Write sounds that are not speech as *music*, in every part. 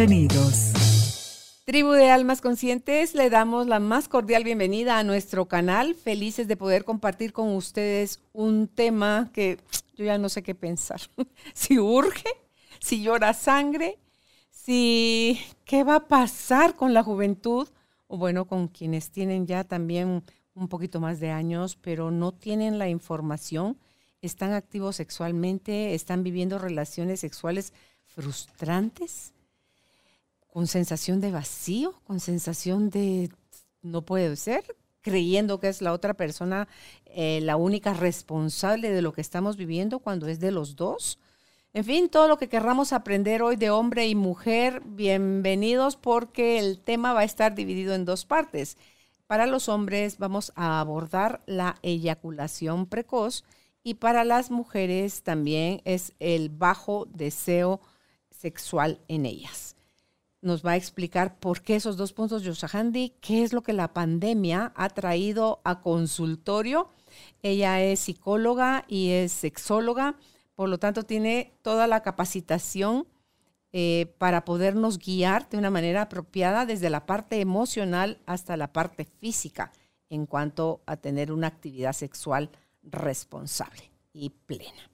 Bienvenidos. Tribu de Almas Conscientes, le damos la más cordial bienvenida a nuestro canal. Felices de poder compartir con ustedes un tema que yo ya no sé qué pensar. *laughs* si urge, si llora sangre, si qué va a pasar con la juventud, o bueno, con quienes tienen ya también un poquito más de años, pero no tienen la información, están activos sexualmente, están viviendo relaciones sexuales frustrantes, con sensación de vacío, con sensación de no puede ser, creyendo que es la otra persona eh, la única responsable de lo que estamos viviendo cuando es de los dos. En fin, todo lo que querramos aprender hoy de hombre y mujer, bienvenidos porque el tema va a estar dividido en dos partes. Para los hombres vamos a abordar la eyaculación precoz y para las mujeres también es el bajo deseo sexual en ellas. Nos va a explicar por qué esos dos puntos, Yoshahandi, qué es lo que la pandemia ha traído a consultorio. Ella es psicóloga y es sexóloga por lo tanto, tiene toda la capacitación eh, para podernos guiar de una manera apropiada desde la parte emocional hasta la parte física en cuanto a tener una actividad sexual responsable y plena.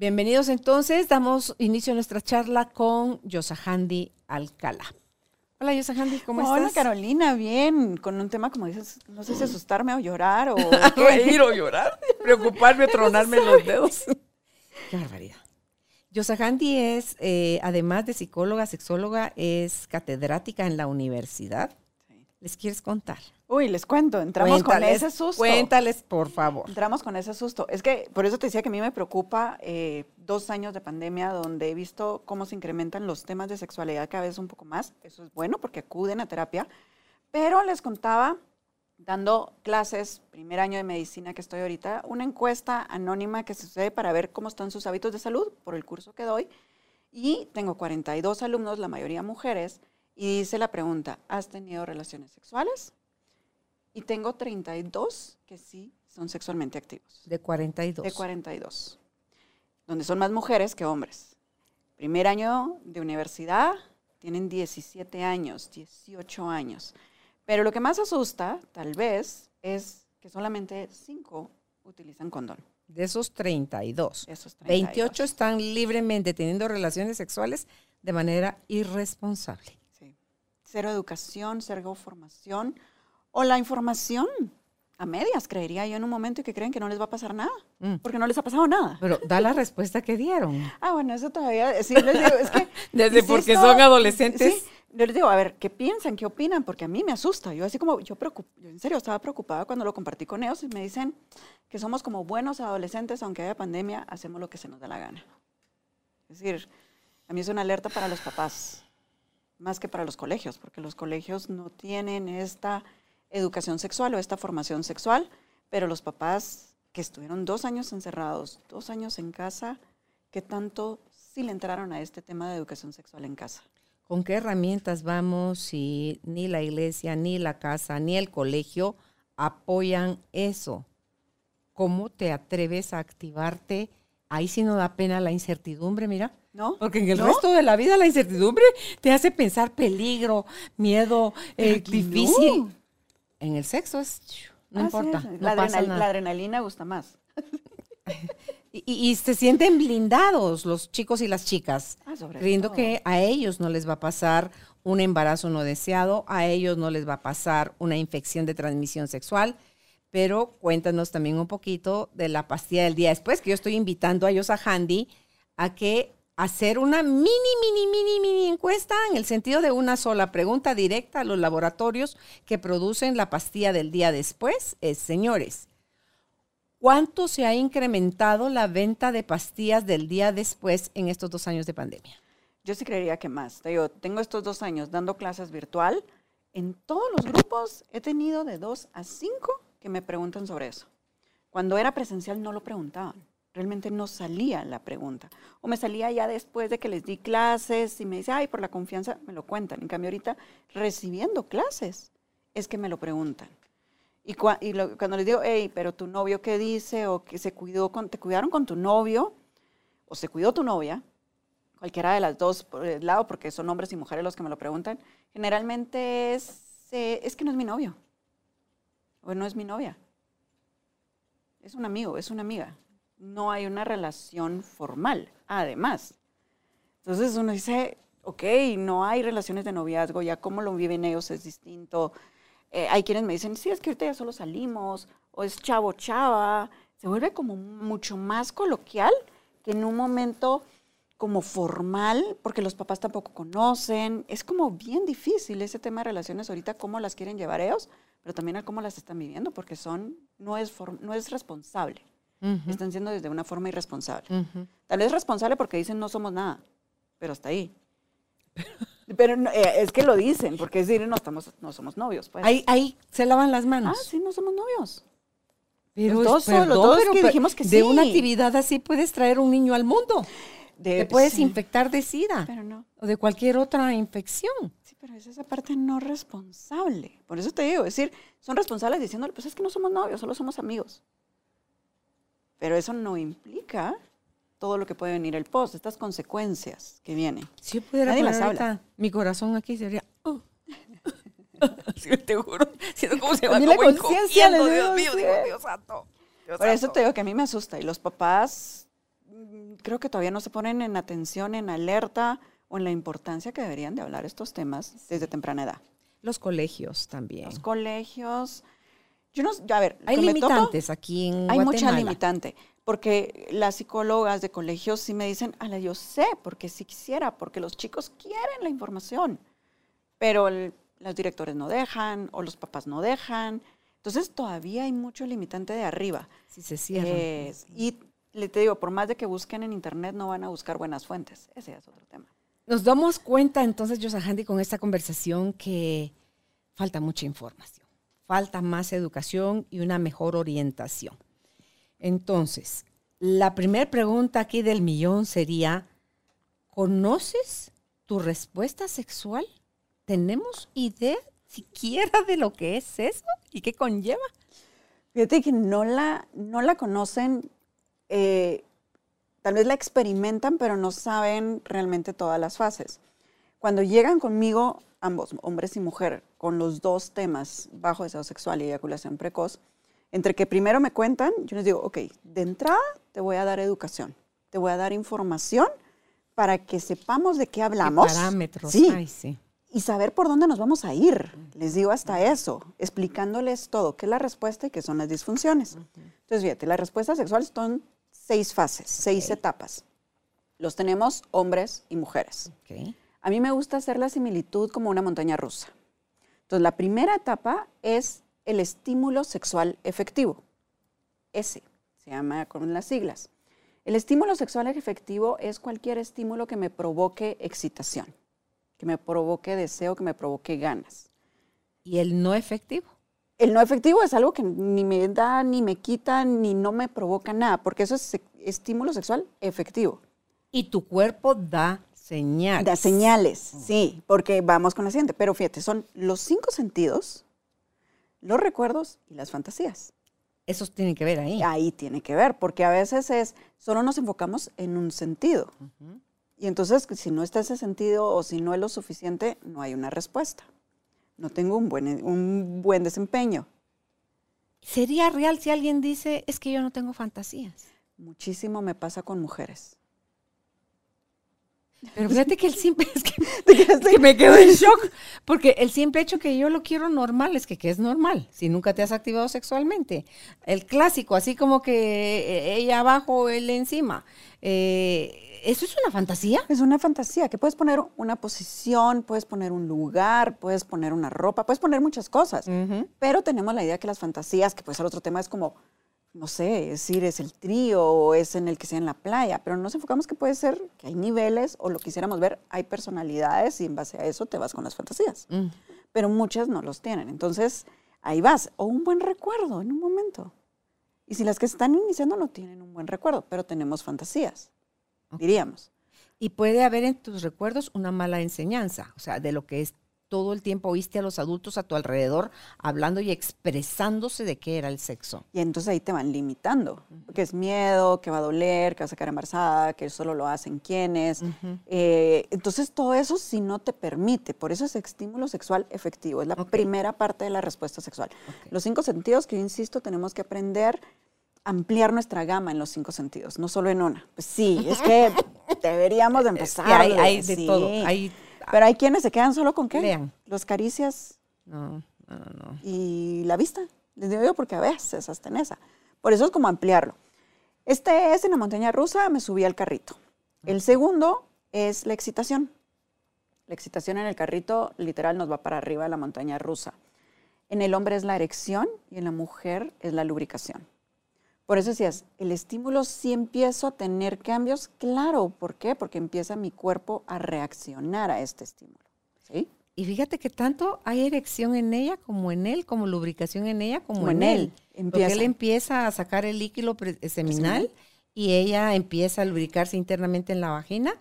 Bienvenidos entonces, damos inicio a nuestra charla con Yosahandi Alcalá. Hola Yosahandi, ¿cómo estás? Hola Carolina, bien, con un tema como dices, no sé si asustarme o llorar o... *laughs* Reír o llorar, preocuparme, *laughs* tronarme los dedos. *laughs* Qué barbaridad. Yosahandi es, eh, además de psicóloga, sexóloga, es catedrática en la universidad. ¿Les quieres contar? Uy, les cuento, entramos con ese susto. Cuéntales, por favor. Entramos con ese susto. Es que por eso te decía que a mí me preocupa eh, dos años de pandemia donde he visto cómo se incrementan los temas de sexualidad cada vez un poco más. Eso es bueno porque acuden a terapia. Pero les contaba dando clases, primer año de medicina que estoy ahorita, una encuesta anónima que sucede para ver cómo están sus hábitos de salud por el curso que doy. Y tengo 42 alumnos, la mayoría mujeres, y dice la pregunta, ¿has tenido relaciones sexuales? Y tengo 32 que sí son sexualmente activos. De 42. De 42. Donde son más mujeres que hombres. Primer año de universidad, tienen 17 años, 18 años. Pero lo que más asusta, tal vez, es que solamente 5 utilizan condón. De esos 32. esos 28 están libremente teniendo relaciones sexuales de manera irresponsable. Sí. Cero educación, cero formación o la información a medias, creería yo en un momento y que creen que no les va a pasar nada, mm. porque no les ha pasado nada. Pero da la respuesta que dieron. *laughs* Ah, bueno, eso todavía, sí, les digo, es que... *laughs* Desde porque son adolescentes. Yo les digo, a ver, ¿qué piensan? ¿Qué opinan? Porque a mí me asusta. Yo así como, yo, yo en serio estaba preocupada cuando lo compartí con ellos y me dicen que somos como buenos adolescentes, aunque haya pandemia, hacemos lo que se nos da la gana. Es decir, a mí es una alerta para los papás, más que para los colegios, porque los colegios no tienen esta educación sexual o esta formación sexual, pero los papás que estuvieron dos años encerrados, dos años en casa, ¿qué tanto sí le entraron a este tema de educación sexual en casa? ¿Con qué herramientas vamos si ni la iglesia, ni la casa, ni el colegio apoyan eso? ¿Cómo te atreves a activarte? Ahí sí no da pena la incertidumbre, mira. ¿No? Porque en el resto de la vida la incertidumbre te hace pensar peligro, miedo, eh, difícil. En el sexo es, no importa. la, la adrenalina gusta más. *laughs* Y, se sienten blindados los chicos y las chicas, ah, creyendo que a ellos no les va a pasar un embarazo no deseado, a ellos no les va a pasar una infección de transmisión sexual. Pero cuéntanos también un poquito de la pastilla del día después, que yo estoy invitando a ellos a Handy a que hacer una mini, mini, mini, mini encuesta en el sentido de una sola pregunta directa a los laboratorios que producen la pastilla del día después. Es, señores, ¿Cuánto se ha incrementado la venta de pastillas del día después en estos dos años de pandemia? Yo sí creería que más. Digo, tengo estos dos años dando clases virtual. En todos los grupos he tenido de dos a cinco que me preguntan sobre eso. Cuando era presencial no lo preguntaban. Realmente no salía la pregunta. O me salía ya después de que les di clases y me dice, ay, por la confianza, me lo cuentan. En cambio, ahorita recibiendo clases es que me lo preguntan. Y, cuando les digo, hey, pero tu novio qué dice, o que se cuidó con, te cuidaron con tu novio, o se cuidó tu novia, cualquiera de las dos por el lado, porque son hombres y mujeres los que me lo preguntan, generalmente es, eh, es que no es mi novio, o no es mi novia. Es un amigo, es una amiga. No hay una relación formal, además. Entonces uno dice, ok, no hay relaciones de noviazgo, ya cómo lo viven ellos es distinto. Eh, hay quienes me dicen, sí, es que ahorita ya solo salimos, o es chavo chava. Se vuelve como mucho más coloquial que en un momento como formal, porque los papás tampoco conocen. Es como bien difícil ese tema de relaciones ahorita, cómo las quieren llevar ellos, pero también a cómo las están viviendo, porque son, no es, no es responsable. Están siendo desde una forma irresponsable. Tal vez responsable porque dicen no somos nada, pero hasta ahí. Pero eh, es que lo dicen, porque es decir, no, estamos, no somos novios. Pues. Ahí, ahí se lavan las manos. Ah, sí, no somos novios. Pero, todos, que dijimos que de una actividad así puedes traer un niño al mundo. Te puedes infectar de SIDA. Pero no. O de cualquier otra infección. Pero es esa parte no responsable. Por eso te digo, es decir, son responsables diciéndole, pues es que no somos novios, solo somos amigos. Pero eso no implica todo lo que puede venir el post, estas consecuencias que vienen. Si yo pudiera Nadie habla. mi corazón aquí sería... Oh. *laughs* sí, te juro, siento como se va como conciencia, Dios mío, digo, Dios santo. Por eso te digo que a mí me asusta y los papás mm, creo que todavía no se ponen en atención, en alerta o en la importancia que deberían de hablar estos temas desde temprana edad. Los colegios también. Los colegios. Yo no, a ver, hay limitantes aquí en Hay mucha limitante porque las psicólogas de colegios sí me dicen, ala, yo sé, porque sí quisiera, porque los chicos quieren la información, pero los directores no dejan o los papás no dejan. Entonces todavía hay mucho limitante de arriba. Si se cierra. Eh, y le te digo, por más de que busquen en internet, no van a buscar buenas fuentes. Ese es otro tema. Nos damos cuenta entonces, Handy, con esta conversación que falta mucha información, falta más educación y una mejor orientación. Entonces, la primera pregunta aquí del millón sería, ¿conoces tu respuesta sexual? ¿Tenemos idea siquiera de lo que es eso y qué conlleva? Fíjate que no la, no la conocen, eh, tal vez la experimentan, pero no saben realmente todas las fases. Cuando llegan conmigo, ambos, hombres y mujer, con los dos temas, bajo deseo sexual y eyaculación precoz, entre que primero me cuentan, yo les digo, ok, de entrada te voy a dar educación, te voy a dar información para que sepamos de qué hablamos. parámetros. Sí. sí. Y saber por dónde nos vamos a ir. Les digo hasta eso, explicándoles todo, qué es la respuesta y qué son las disfunciones. Entonces, fíjate, la respuesta sexual son seis fases, seis etapas. Los tenemos hombres y mujeres. A mí me gusta hacer la similitud como una montaña rusa. Entonces, la primera etapa es el estímulo sexual efectivo. Ese se llama con las siglas. El estímulo sexual efectivo es cualquier estímulo que me provoque excitación, que me provoque deseo, que me provoque ganas. ¿Y el no efectivo? El no efectivo es algo que ni me da, ni me quita, ni no me provoca nada, porque eso es estímulo sexual efectivo. Y tu cuerpo da señales. Da señales, sí, porque vamos con la siguiente. Pero fíjate, son los cinco sentidos los recuerdos y las fantasías. Eso tiene que ver ahí. Ahí tiene que ver, porque a veces es, solo nos enfocamos en un sentido. Y entonces, si no está ese sentido o si no es lo suficiente, no hay una respuesta. No tengo un buen, un buen desempeño. ¿Sería real si alguien dice, es que yo no tengo fantasías? Muchísimo me pasa con mujeres. Pero fíjate que el simple *laughs* es que, me quedo en shock, porque el simple hecho que yo lo quiero normal es que, que es normal, si nunca te has activado sexualmente. El clásico, así como que eh, ella abajo, él encima. Eh, ¿Eso es una fantasía? Es una fantasía, que puedes poner una posición, puedes poner un lugar, puedes poner una ropa, puedes poner muchas cosas, pero tenemos la idea que las fantasías, que puede ser otro tema, es como no sé, es decir, es el trío o es en el que sea en la playa, pero nos enfocamos que puede ser que hay niveles o lo quisiéramos ver, hay personalidades y en base a eso te vas con las fantasías. Mm. Pero muchas no los tienen. Entonces, ahí vas. O un buen recuerdo en un momento. Y si las que están iniciando no tienen un buen recuerdo, pero tenemos fantasías, diríamos. Y puede haber en tus recuerdos una mala enseñanza, o sea, de lo que es todo el tiempo oíste a los adultos a tu alrededor hablando y expresándose de qué era el sexo. Y entonces ahí te van limitando, que es miedo, que va a doler, que vas a quedar embarazada, que solo lo hacen quienes. Eh, entonces todo eso si no te permite, por eso es estímulo sexual efectivo, es la primera parte de la respuesta sexual. Los cinco sentidos que yo insisto tenemos que aprender a ampliar nuestra gama en los cinco sentidos, no solo en una. Pues sí, es que *laughs* deberíamos de empezar. hay, hay de todo, hay pero hay quienes se quedan solo con qué? Lean. Los caricias. No, no, no. Y la vista. Les digo yo porque a veces hasta en esa. Por eso es como ampliarlo. Este es en la montaña rusa, me subí al carrito. El segundo es la excitación. La excitación en el carrito literal nos va para arriba de la montaña rusa. En el hombre es la erección y en la mujer es la lubricación. Por eso decías, el estímulo sí empiezo a tener cambios, claro, ¿por qué? Porque empieza mi cuerpo a reaccionar a este estímulo. ¿sí? Y fíjate que tanto hay erección en ella como en él, como lubricación en ella como, en, él. Porque él empieza a sacar el líquido seminal y ella empieza a lubricarse internamente en la vagina.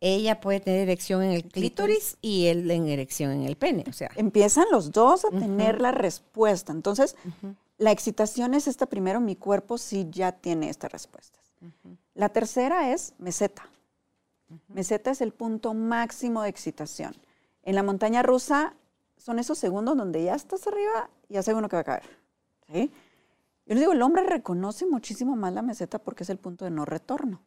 Ella puede tener erección en el clítoris y él en erección en el pene. O sea, empiezan los dos a tener la respuesta. Entonces, la excitación es esta primero, mi cuerpo sí ya tiene estas respuestas. La tercera es meseta. Meseta es el punto máximo de excitación. En la montaña rusa son esos segundos donde ya estás arriba y ya sé uno que va a caer. ¿sí? Yo les digo, el hombre reconoce muchísimo más la meseta porque es el punto de no retorno,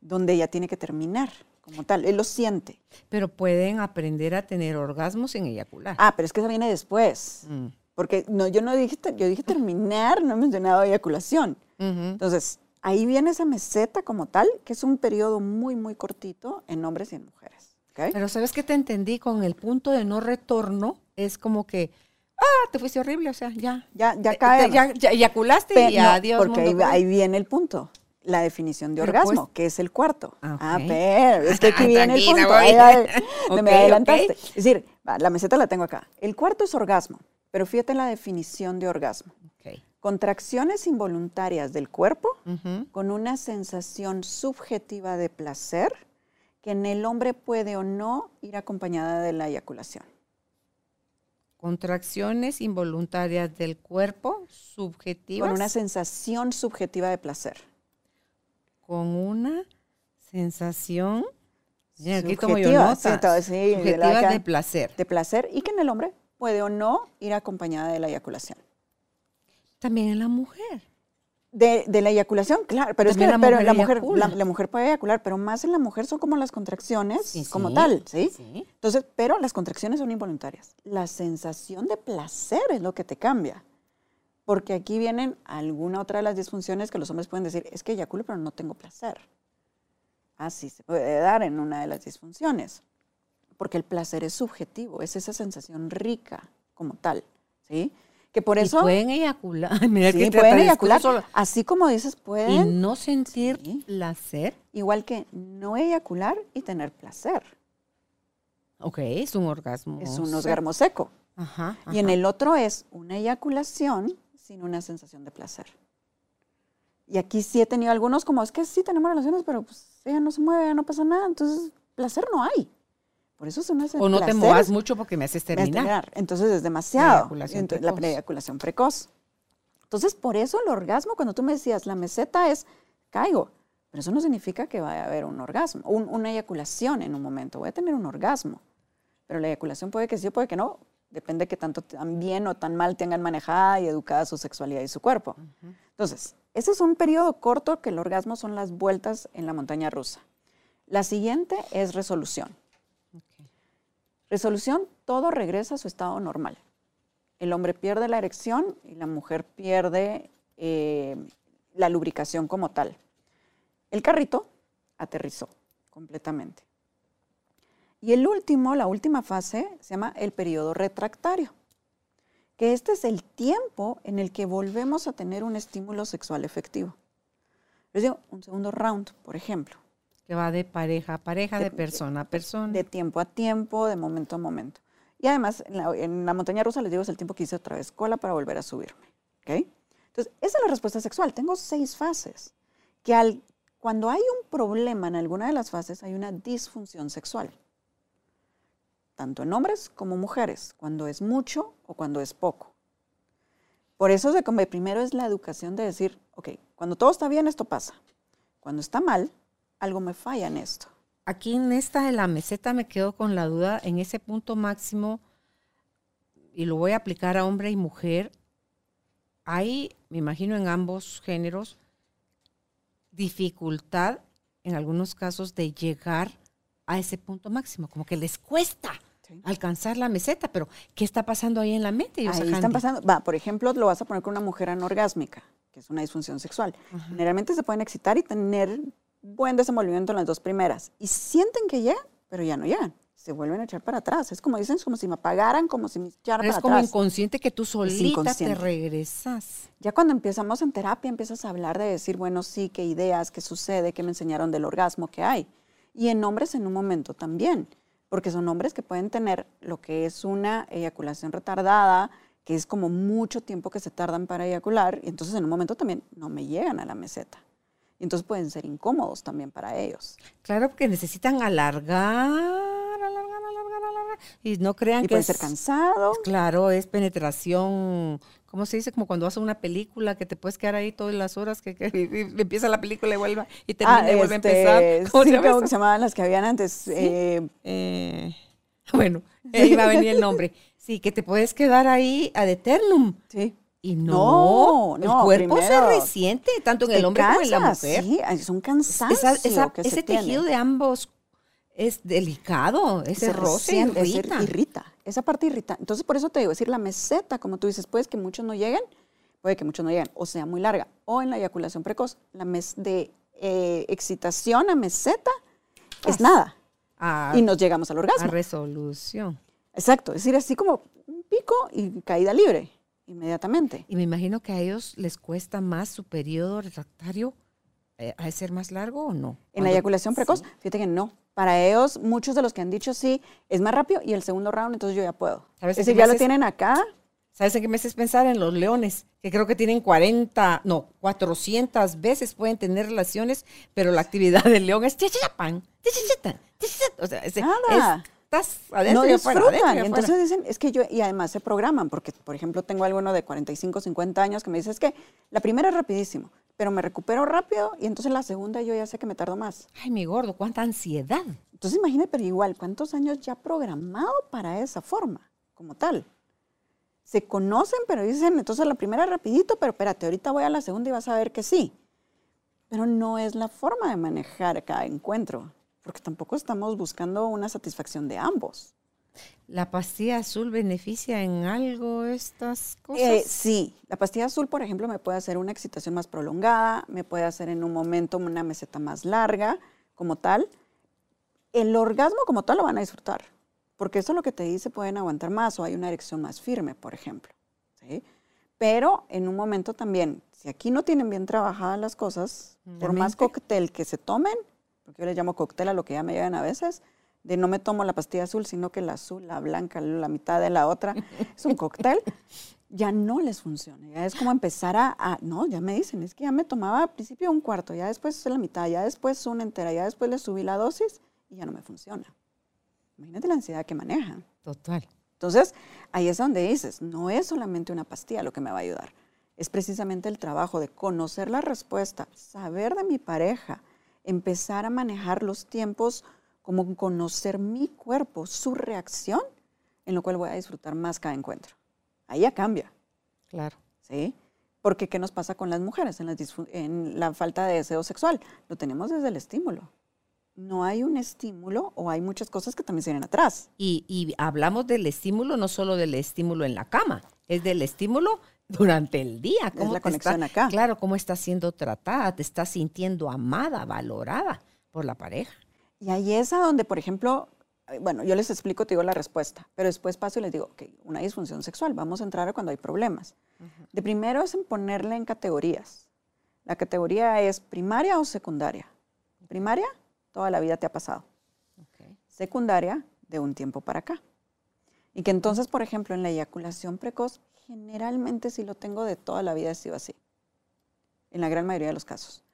donde ya tiene que terminar como tal, él lo siente. Pero pueden aprender a tener orgasmos en eyacular. Ah, pero es que eso viene después. Mm. Porque no, yo no dije, yo dije terminar, no he mencionado eyaculación. Entonces, ahí viene esa meseta como tal, que es un periodo muy, muy cortito en hombres y en mujeres. Pero ¿sabes qué te entendí? Con el punto de no retorno, es como que, ah, te fuiste horrible, o sea, ya. Ya, ya cae. Ya, eyaculaste y adiós. Porque ahí, viene el punto la definición de orgasmo, pues que es el cuarto. Ah, ah pero es que aquí viene el punto. *laughs* me adelantaste. Es decir, la meseta la tengo acá. El cuarto es orgasmo. Pero fíjate la definición de orgasmo. Contracciones involuntarias del cuerpo con una sensación subjetiva de placer que en el hombre puede o no ir acompañada de la eyaculación. Contracciones involuntarias del cuerpo subjetivas. Con una sensación subjetiva de placer. Con una sensación subjetiva, subjetiva de placer. De placer y que en el hombre puede o no ir acompañada de la eyaculación. También en la mujer. De, la eyaculación, claro, pero es que la, mujer, la, mujer, puede eyacular, pero más en la mujer son como las contracciones como tal, ¿sí? Entonces, pero las contracciones son involuntarias. La sensación de placer es lo que te cambia. Porque aquí vienen alguna otra de las disfunciones que los hombres pueden decir, es que eyaculo pero no tengo placer. Así se puede dar en una de las disfunciones porque el placer es subjetivo, es esa sensación rica como tal, ¿sí? Que por eso... pueden eyacular. *laughs* sí, pueden eyacular. Así como dices, pueden... Y no sentir placer. Igual que no eyacular y tener placer. Ok, es un orgasmo. Es un orgasmo seco. Ajá, Y en el otro es una eyaculación sin una sensación de placer. Y aquí sí he tenido algunos como, es que sí tenemos relaciones, pero pues ella no se mueve, no pasa nada, entonces placer no hay. Por eso son O no te muevas mucho porque me haces terminar. Entonces es demasiado. la preeyaculación precoz. Entonces, por eso el orgasmo, cuando tú me decías, la meseta es, caigo. Pero eso no significa que vaya a haber un orgasmo, una eyaculación en un momento. Voy a tener un orgasmo. Pero la eyaculación puede que sí, puede que no. Depende de que tanto tan bien o tan mal tengan manejada y educada su sexualidad y su cuerpo. Entonces, ese es un periodo corto que el orgasmo son las vueltas en la montaña rusa. La siguiente es resolución. Resolución, todo regresa a su estado normal. El hombre pierde la erección y la mujer pierde eh, la lubricación como tal. El carrito aterrizó completamente. Y el último, la última fase, se llama el periodo retractario. que este es el tiempo en el que volvemos a tener un estímulo sexual efectivo. Les digo, un segundo round, por ejemplo. Que va de pareja a pareja, de, persona a persona. De tiempo a tiempo, de momento a momento. Y además, en la, montaña rusa les digo, es el tiempo que hice otra vez cola para volver a subirme. ¿ok? Entonces, esa es la respuesta sexual. Tengo seis fases. Que al, cuando hay un problema en alguna de las fases, hay una disfunción sexual. Tanto en hombres como mujeres, cuando es mucho o cuando es poco. Por eso de como primero es la educación de decir, ok, cuando todo está bien, esto pasa. Cuando está mal, algo me falla en esto. Aquí en esta de la meseta me quedo con la duda, en ese punto máximo, y lo voy a aplicar a hombre y mujer, hay, me imagino en ambos géneros, dificultad en algunos casos de llegar a ese punto máximo, como que les cuesta alcanzar la meseta, pero ¿qué está pasando ahí en la mente? Ahí están pasando, va, por ejemplo, lo vas a poner con una mujer anorgásmica, que es una disfunción sexual. Generalmente se pueden excitar y tener buen desenvolvimiento en las dos primeras y sienten que llegan, pero ya no llegan. Se vuelven a echar para atrás. Es como dicen, es como si me apagaran, como si me echaran para atrás. Es como inconsciente que tú solita te regresas. Ya cuando empezamos en terapia empiezas a hablar de decir, bueno, sí, qué ideas, qué sucede, qué me enseñaron del orgasmo que hay. Y en hombres en un momento también porque son hombres que pueden tener lo que es una eyaculación retardada, que es como mucho tiempo que se tardan para eyacular, y entonces en un momento también no me llegan a la meseta. Entonces pueden ser incómodos también para ellos. Claro, porque necesitan alargar, alargar, alargar, alargar. Y no crean y que. Puede ser cansado. Claro, es penetración ¿cómo se dice? Como cuando a una película que te puedes quedar ahí todas las horas que, empieza la película y vuelve y termina y vuelve a este, empezar. *laughs* ¿Cómo, sí, se, se llamaban las que habían antes? Eh, eh, *laughs* bueno, ahí va a venir el nombre. Sí, que te puedes quedar ahí ad eternum. Sí. Y no, no, el cuerpo se resiente, tanto en el hombre como en la mujer. Sí, es un cansancio ese tejido de ambos es delicado, ese roce irrita. irrita. Esa parte irrita. Entonces, por eso te digo, decir la meseta, como tú dices, puede que muchos no lleguen, puede que muchos no lleguen, o sea muy larga. O en la eyaculación precoz, la mes de eh, excitación a meseta es nada. y nos llegamos al orgasmo. A resolución. Exacto, es decir, así como un pico y caída libre inmediatamente. Y me imagino que a ellos les cuesta más su periodo refractario eh, a ser más largo o no. En la eyaculación precoz, fíjate que no. Para ellos, muchos de los que han dicho sí, es más rápido y el segundo round, entonces yo ya puedo. ¿Sabes es decir, ya lo tienen acá. ¿Sabes en qué me haces pensar? En los leones, que creo que tienen 40, no, 400 veces pueden tener relaciones, pero la actividad del león es chichapan, o sea, es, Nada. Estás adentro no y afuera, disfrutan. y entonces dicen, es que yo, y además se programan, porque por ejemplo tengo alguno de 45, 50 años que me dice, es que la primera es rapidísimo, pero me recupero rápido y entonces la segunda yo ya sé que me tardo más. Ay, mi gordo, cuánta ansiedad. Entonces imagínate, pero igual, ¿cuántos años ya programado para esa forma, como tal? Se conocen, pero dicen, entonces la primera rapidito, pero espérate, ahorita voy a la segunda y vas a ver que sí. Pero no es la forma de manejar cada encuentro, porque tampoco estamos buscando una satisfacción de ambos. ¿La pastilla azul beneficia en algo estas cosas? Eh, sí, la pastilla azul, por ejemplo, me puede hacer una excitación más prolongada, me puede hacer en un momento una meseta más larga, como tal. El orgasmo como tal lo van a disfrutar, porque eso es lo que te dice, pueden aguantar más o hay una erección más firme, por ejemplo. Pero en un momento también, si aquí no tienen bien trabajadas las cosas, por más cóctel que se tomen, porque yo le llamo cóctel a lo que ya me llegan a veces, de no me tomo la pastilla azul, sino que la azul, la blanca, la mitad de la otra, es un cóctel, ya no les funciona. Ya es como empezar a, no, ya me dicen, es que ya me tomaba al principio un cuarto, ya después la mitad, ya después una entera, ya después le subí la dosis y ya no me funciona. Imagínate la ansiedad que manejan. Total. Entonces, ahí es donde dices, no es solamente una pastilla lo que me va a ayudar, es precisamente el trabajo de conocer la respuesta, saber de mi pareja, empezar a manejar los tiempos como conocer mi cuerpo, su reacción, en lo cual voy a disfrutar más cada encuentro. Ahí ya cambia. Claro. ¿Sí? Porque ¿qué nos pasa con las mujeres en la, en la falta de deseo sexual? Lo tenemos desde el estímulo. No hay un estímulo o hay muchas cosas que también se vienen atrás. Y, y hablamos del estímulo, no solo del estímulo en la cama, es del estímulo durante el día. ¿Cómo es la conexión acá. Claro, cómo estás siendo tratada, te estás sintiendo amada, valorada por la pareja. Y ahí es a donde, por ejemplo, eh, bueno, yo les explico, te digo la respuesta, pero después paso y les digo, ok, una disfunción sexual, vamos a entrar a cuando hay problemas. De primero es en ponerle en categorías. La categoría es primaria o secundaria. Primaria, toda la vida te ha pasado. Secundaria, de un tiempo para acá. Y que entonces, por ejemplo, en la eyaculación precoz, generalmente si lo tengo de toda la vida he sido así. En la gran mayoría de los casos.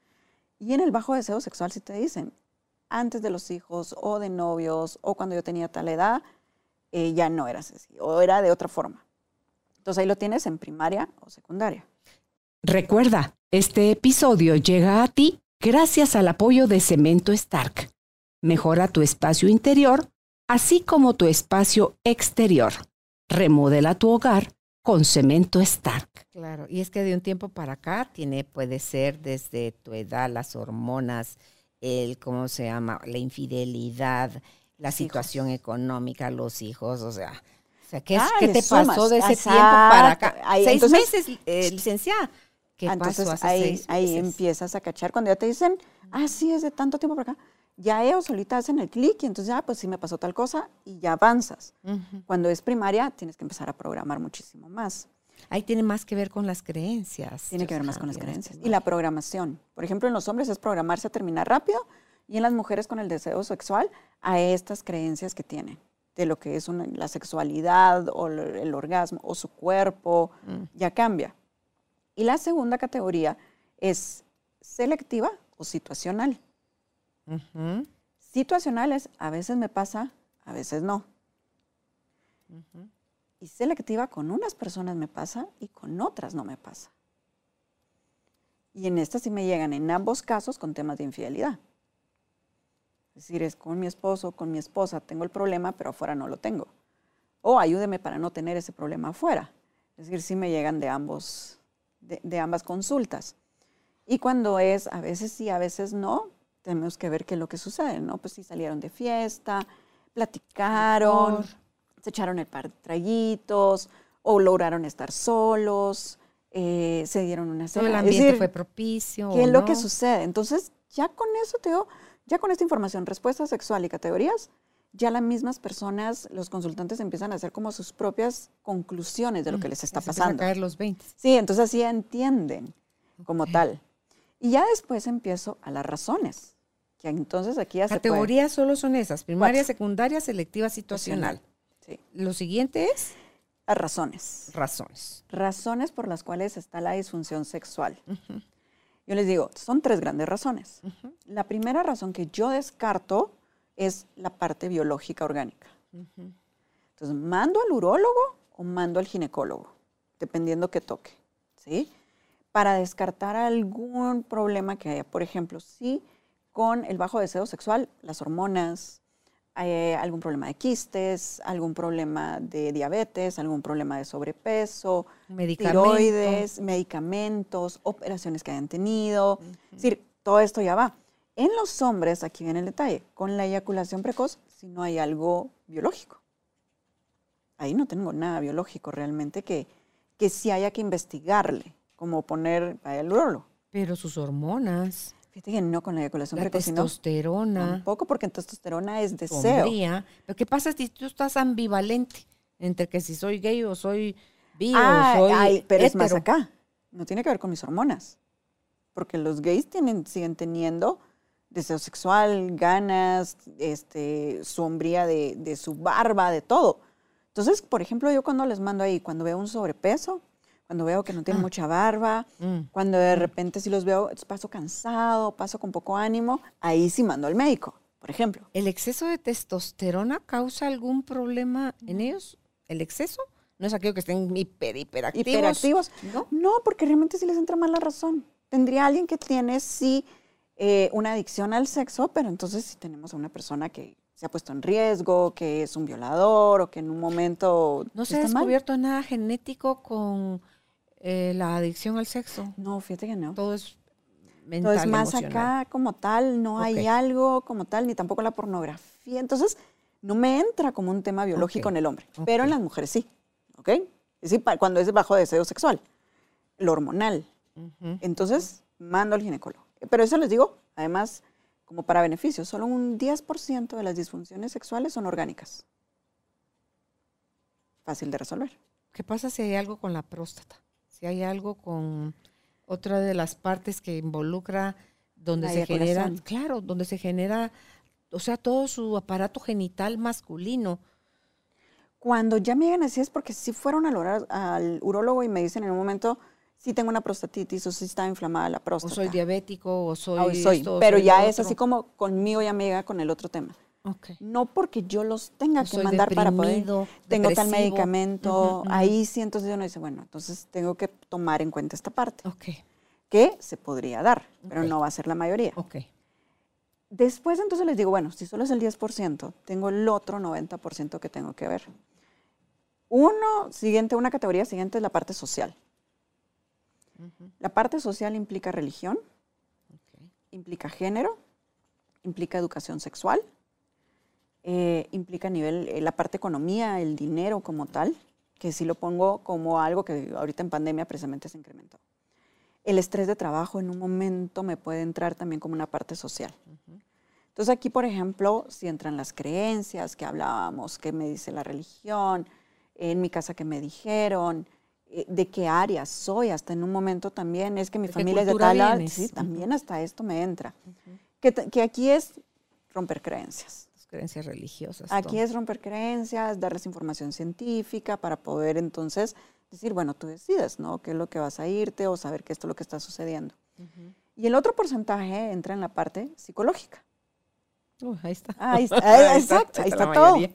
Y en el bajo deseo sexual, si te dicen, antes de los hijos o de novios o cuando yo tenía tal edad, eh, ya no eras así o era de otra forma. Entonces ahí lo tienes en primaria o secundaria. Recuerda, este episodio llega a ti gracias al apoyo de Cemento Stark. Mejora tu espacio interior, así como tu espacio exterior. Remodela tu hogar con Cemento Stark. Claro, y es que de un tiempo para acá tiene, puede ser desde tu edad, las hormonas, el, ¿cómo se llama? La infidelidad, la situación económica, los hijos, o sea, o sea ¿qué, Ah, ¿qué le te pasó de ese tiempo para acá? Ahí, seis entonces- meses, eh, licenciada. ¿Qué Entonces pasó hace ahí, seis ahí meses? empiezas a cachar. Cuando ya te dicen, ah, sí, es de tanto tiempo para acá, ya ellos solita hacen el clic y entonces, ah, pues sí me pasó tal cosa y ya avanzas. Ujú. Cuando es primaria, tienes que empezar a programar muchísimo más. Ahí tiene más que ver con las creencias. Tiene que ver más con las creencias. Y la programación. Por ejemplo, en los hombres es programarse a terminar rápido y en las mujeres con el deseo sexual a estas creencias que tienen de lo que es una- la sexualidad o el, el orgasmo o su cuerpo, Mm. ya cambia. Y la segunda categoría es selectiva o situacional. Ujú, Situacional es a veces me pasa, a veces no. Y selectiva con unas personas me pasa y con otras no me pasa. Y en esta sí me llegan en ambos casos con temas de infidelidad. Es decir, es con mi esposo, con mi esposa, tengo el problema, pero afuera no lo tengo. O ayúdeme para no tener ese problema afuera. Es decir, sí me llegan de, ambos, de, de ambas consultas. Y cuando es a veces sí, a veces no, tenemos que ver qué es lo que sucede, ¿no? Pues si salieron de fiesta, platicaron, se echaron el par de traguitos o lograron estar solos, eh, se dieron una el cena. Es ambiente decir, fue propicio. ¿Qué es lo que sucede? Entonces, ya con eso, Teo, ya con esta información, respuesta sexual y categorías, ya las mismas personas, los consultantes empiezan a hacer como sus propias conclusiones de lo que les está pasando. a caer los 20. Sí, entonces así entienden como tal. Y ya después empiezo a las razones. Que entonces aquí ya se Categorías solo son esas, primaria, Cuatro. secundaria, selectiva, situacional. Sí, Lo siguiente es las razones. razones. Razones por las cuales está la disfunción sexual. Yo les digo, son tres grandes razones. La primera razón que yo descarto es la parte biológica orgánica. Entonces, mando al urólogo o mando al ginecólogo, dependiendo que toque, ¿sí? Para descartar algún problema que haya. Por ejemplo, si con el bajo deseo sexual, las hormonas, eh, algún problema de quistes, algún problema de diabetes, algún problema de sobrepeso, Medicamento. tiroides, medicamentos, operaciones que hayan tenido. Es decir, todo esto ya va. En los hombres, aquí viene el detalle, con la eyaculación precoz, si no hay algo biológico. Ahí no tengo nada biológico realmente que, que sí haya que investigarle, como poner al urólogo. Pero sus hormonas, Fíjate que no con la eyaculación la precoz, sino testosterona, tampoco porque testosterona es deseo. hombría. Lo que pasa que tú estás ambivalente entre que si soy gay o soy bi Ah, o soy ay, pero es más acá. No tiene que ver con mis hormonas. Porque los gays tienen, siguen teniendo deseo sexual, ganas, este, sombría de, de su barba, de todo. Entonces, por ejemplo, yo cuando les mando ahí, cuando veo un sobrepeso, cuando veo que no tienen Ah. mucha barba, Mm. cuando de repente si los veo, paso cansado, paso con poco ánimo, ahí sí mando al médico, por ejemplo. ¿El exceso de testosterona causa algún problema en ellos? ¿El exceso? ¿No es aquello que estén hiper, hiperactivos? hiperactivos. ¿No? No, porque realmente sí les entra mal la razón. Tendría alguien que tiene sí eh, una adicción al sexo, pero entonces si tenemos a una persona que se ha puesto en riesgo, que es un violador o que en un momento ¿No se ha mal. descubierto nada genético con eh, la adicción al sexo? No, fíjate que no. Todo es mental, Entonces, más emocional. acá como tal, no hay algo como tal, ni tampoco la pornografía. Entonces, no me entra como un tema biológico en el hombre, pero en las mujeres sí. ¿Ok? Es pa- cuando es bajo deseo sexual, lo hormonal. Entonces, mando al ginecólogo. Pero eso les digo, además, como para beneficio, solo un 10% de las disfunciones sexuales son orgánicas. Fácil de resolver. ¿Qué pasa si hay algo con la próstata? Si hay algo con otra de las partes que involucra donde La se genera, claro, donde se genera, o sea, todo su aparato genital masculino. Cuando ya me llegan así es porque si fueron al, ura- al urólogo y me dicen en un momento, si tengo una prostatitis o si está inflamada la O próstata. soy diabético, o soy, Ah, o soy, esto, pero soy ya es así como conmigo ya me llega con el otro tema. Ok. No porque yo los tenga O que mandar para poder. Tengo tal medicamento. Ujú, ujú. Ahí sí, entonces uno dice, bueno, entonces tengo que tomar en cuenta esta parte, que se podría dar, pero Ok. no va a ser la mayoría. Después entonces les digo, bueno, si solo es el 10%, tengo el otro 90% que tengo que ver. Uno, siguiente, una categoría siguiente es la parte social. Ujú, La parte social implica religión, implica género, implica educación sexual, eh, implica nivel, eh, la parte economía, el dinero como tal, que sí lo pongo como algo que ahorita en pandemia precisamente se incrementó. El estrés de trabajo en un momento me puede entrar también como una parte social. Entonces aquí, por ejemplo, si entran las creencias que hablábamos, qué me dice la religión, en mi casa que me dijeron, eh, de qué área soy, hasta en un momento también es que mi ¿De qué familia es de tal, área, sí, también hasta esto me entra. que aquí es romper creencias. Creencias religiosas. Aquí todo. es romper creencias, darles información científica para poder entonces decir, bueno, tú decides, ¿no? ¿Qué es lo que vas a irte o saber qué es lo que está sucediendo? Ujú. Y el otro porcentaje entra en la parte psicológica. Uy, ahí está. Ahí está, *laughs* ahí- Ahí exacto, ahí la está todo. mayoría.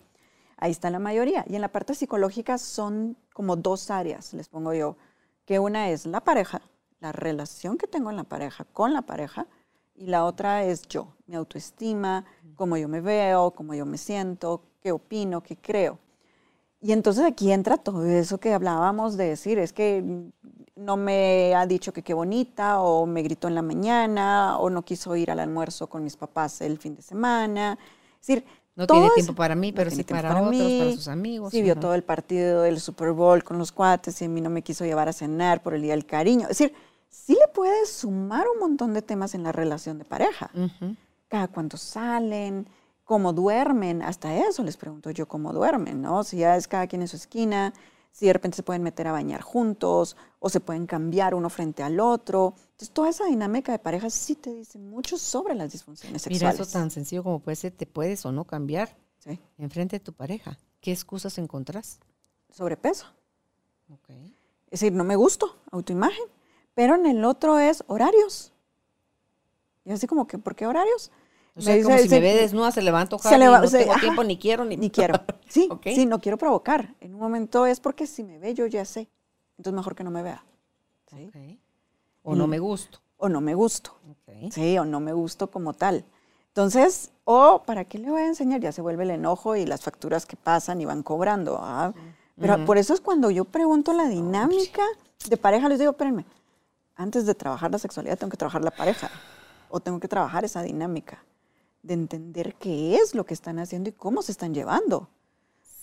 Ahí está la mayoría. Y en la parte psicológica son como dos áreas, les pongo yo, que una es la pareja, la relación que tengo en la pareja con la pareja, y la otra es yo, mi autoestima, cómo yo me veo, cómo yo me siento, qué opino, qué creo. Y entonces aquí entra todo eso que hablábamos de decir, es que no me ha dicho que qué bonita, o me gritó en la mañana, o no quiso ir al almuerzo con mis papás el fin de semana. Es decir, No tiene tiempo para mí, no pero tiene sí tiempo para, otros, para mí, sus amigos. Sí, vio ajá. todo el partido del Super Bowl con los cuates y a mí no me quiso llevar a cenar por el Día del Cariño. Es decir, sí le puedes sumar un montón de temas en la relación de pareja. Cada cuánto salen, cómo duermen, hasta eso les pregunto yo cómo duermen, ¿no? Si ya es cada quien en su esquina, si de repente se pueden meter a bañar juntos o se pueden cambiar uno frente al otro. Entonces, toda esa dinámica de pareja sí te dice mucho sobre las disfunciones Mira, sexuales. eso tan sencillo como puede ser, te puedes o no cambiar Sí. enfrente de tu pareja. ¿Qué excusas encontrás? Sobrepeso. Ok. Es decir, no me gusto, autoimagen. Pero en el otro es horarios. Y así como que, ¿por qué horarios? O sea, Me como dice- si me ve desnuda, se le va a antojar se y le va- no se- tengo ajá. tiempo, ni quiero, ni, Ni quiero. *laughs* Sí, sí, no quiero provocar. En un momento es porque si me ve, yo ya sé. Entonces mejor que no me vea. ¿sí? O no me gusto. O no me gusto. Sí, o no me gusto como tal. Entonces, o ¿para qué le voy a enseñar? Ya se vuelve el enojo y las facturas que pasan y van cobrando. ah. Pero por eso es cuando yo pregunto la dinámica de pareja, les digo, espérenme, antes de trabajar la sexualidad tengo que trabajar la pareja o tengo que trabajar esa dinámica de entender qué es lo que están haciendo y cómo se están llevando.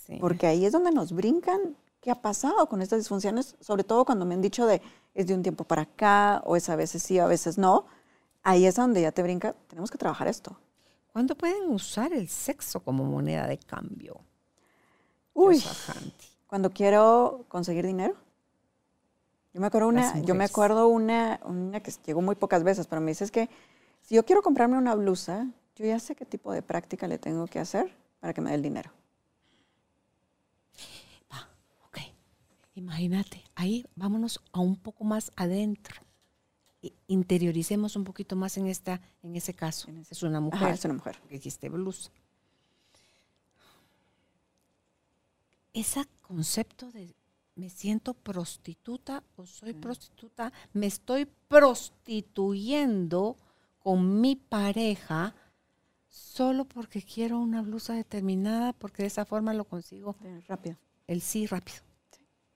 Sí. Porque ahí es donde nos brincan qué ha pasado con estas disfunciones, sobre todo cuando me han dicho de es de un tiempo para acá o es a veces sí, a veces no. Ahí es donde ya te brinca, tenemos que trabajar esto. ¿Cuándo pueden usar el sexo como moneda de cambio? Uy, cuando quiero conseguir dinero. Yo me acuerdo una, yo me acuerdo una, una que llegó muy pocas veces, pero me dice es que si yo quiero comprarme una blusa, yo ya sé qué tipo de práctica le tengo que hacer para que me dé el dinero. Va, ok. Imagínate, ahí vámonos a un poco más adentro. Interioricemos un poquito más en esta, en ese caso. Es una mujer. Ajá, es una mujer. porque dijiste blusa. Ese concepto de me siento prostituta o soy prostituta, me estoy prostituyendo con mi pareja solo porque quiero una blusa determinada, porque de esa forma lo consigo Rápido. el sí rápido.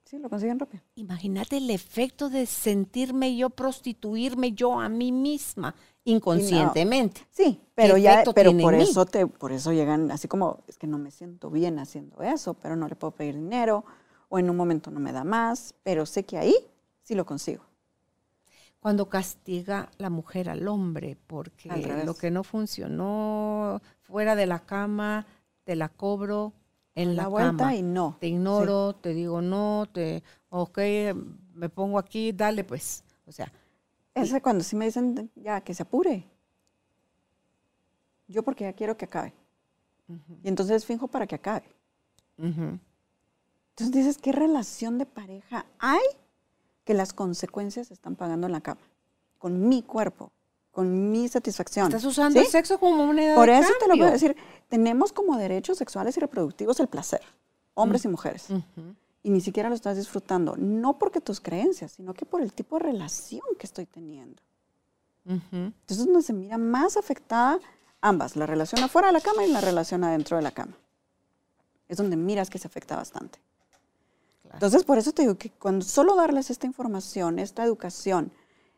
Sí, lo consiguen rápido. Imagínate el efecto de sentirme yo prostituirme yo a mí misma inconscientemente. Sí, pero ya, pero por eso te, por eso llegan así como es que no me siento bien haciendo eso, pero no le puedo pedir dinero o en un momento no me da más, pero sé que ahí sí lo consigo. cuando castiga la mujer al hombre, porque Al lo que no funcionó fuera de la cama, te la cobro en la, la vuelta cama. y no. Te ignoro, te digo no, te, ok, me pongo aquí, dale pues. O sea, Ese cuando sí me dicen, ya, que se apure. Yo porque ya quiero que acabe. Y entonces finjo para que acabe. ujú, Entonces dices, ¿qué relación de pareja hay que las consecuencias se están pagando en la cama? Con mi cuerpo, con mi satisfacción. estás usando ¿Sí? el sexo como moneda Por de eso te lo cambio. voy a decir. Tenemos como derechos sexuales y reproductivos el placer, hombres y mujeres. Ujú. Y ni siquiera lo estás disfrutando. No porque tus creencias, sino que por el tipo de relación que estoy teniendo. Ujú. Entonces, donde se mira más afectada ambas, la relación afuera de la cama y la relación adentro de la cama. Es donde miras que se afecta bastante. Claro. Entonces, por eso te digo que cuando solo darles esta información, esta educación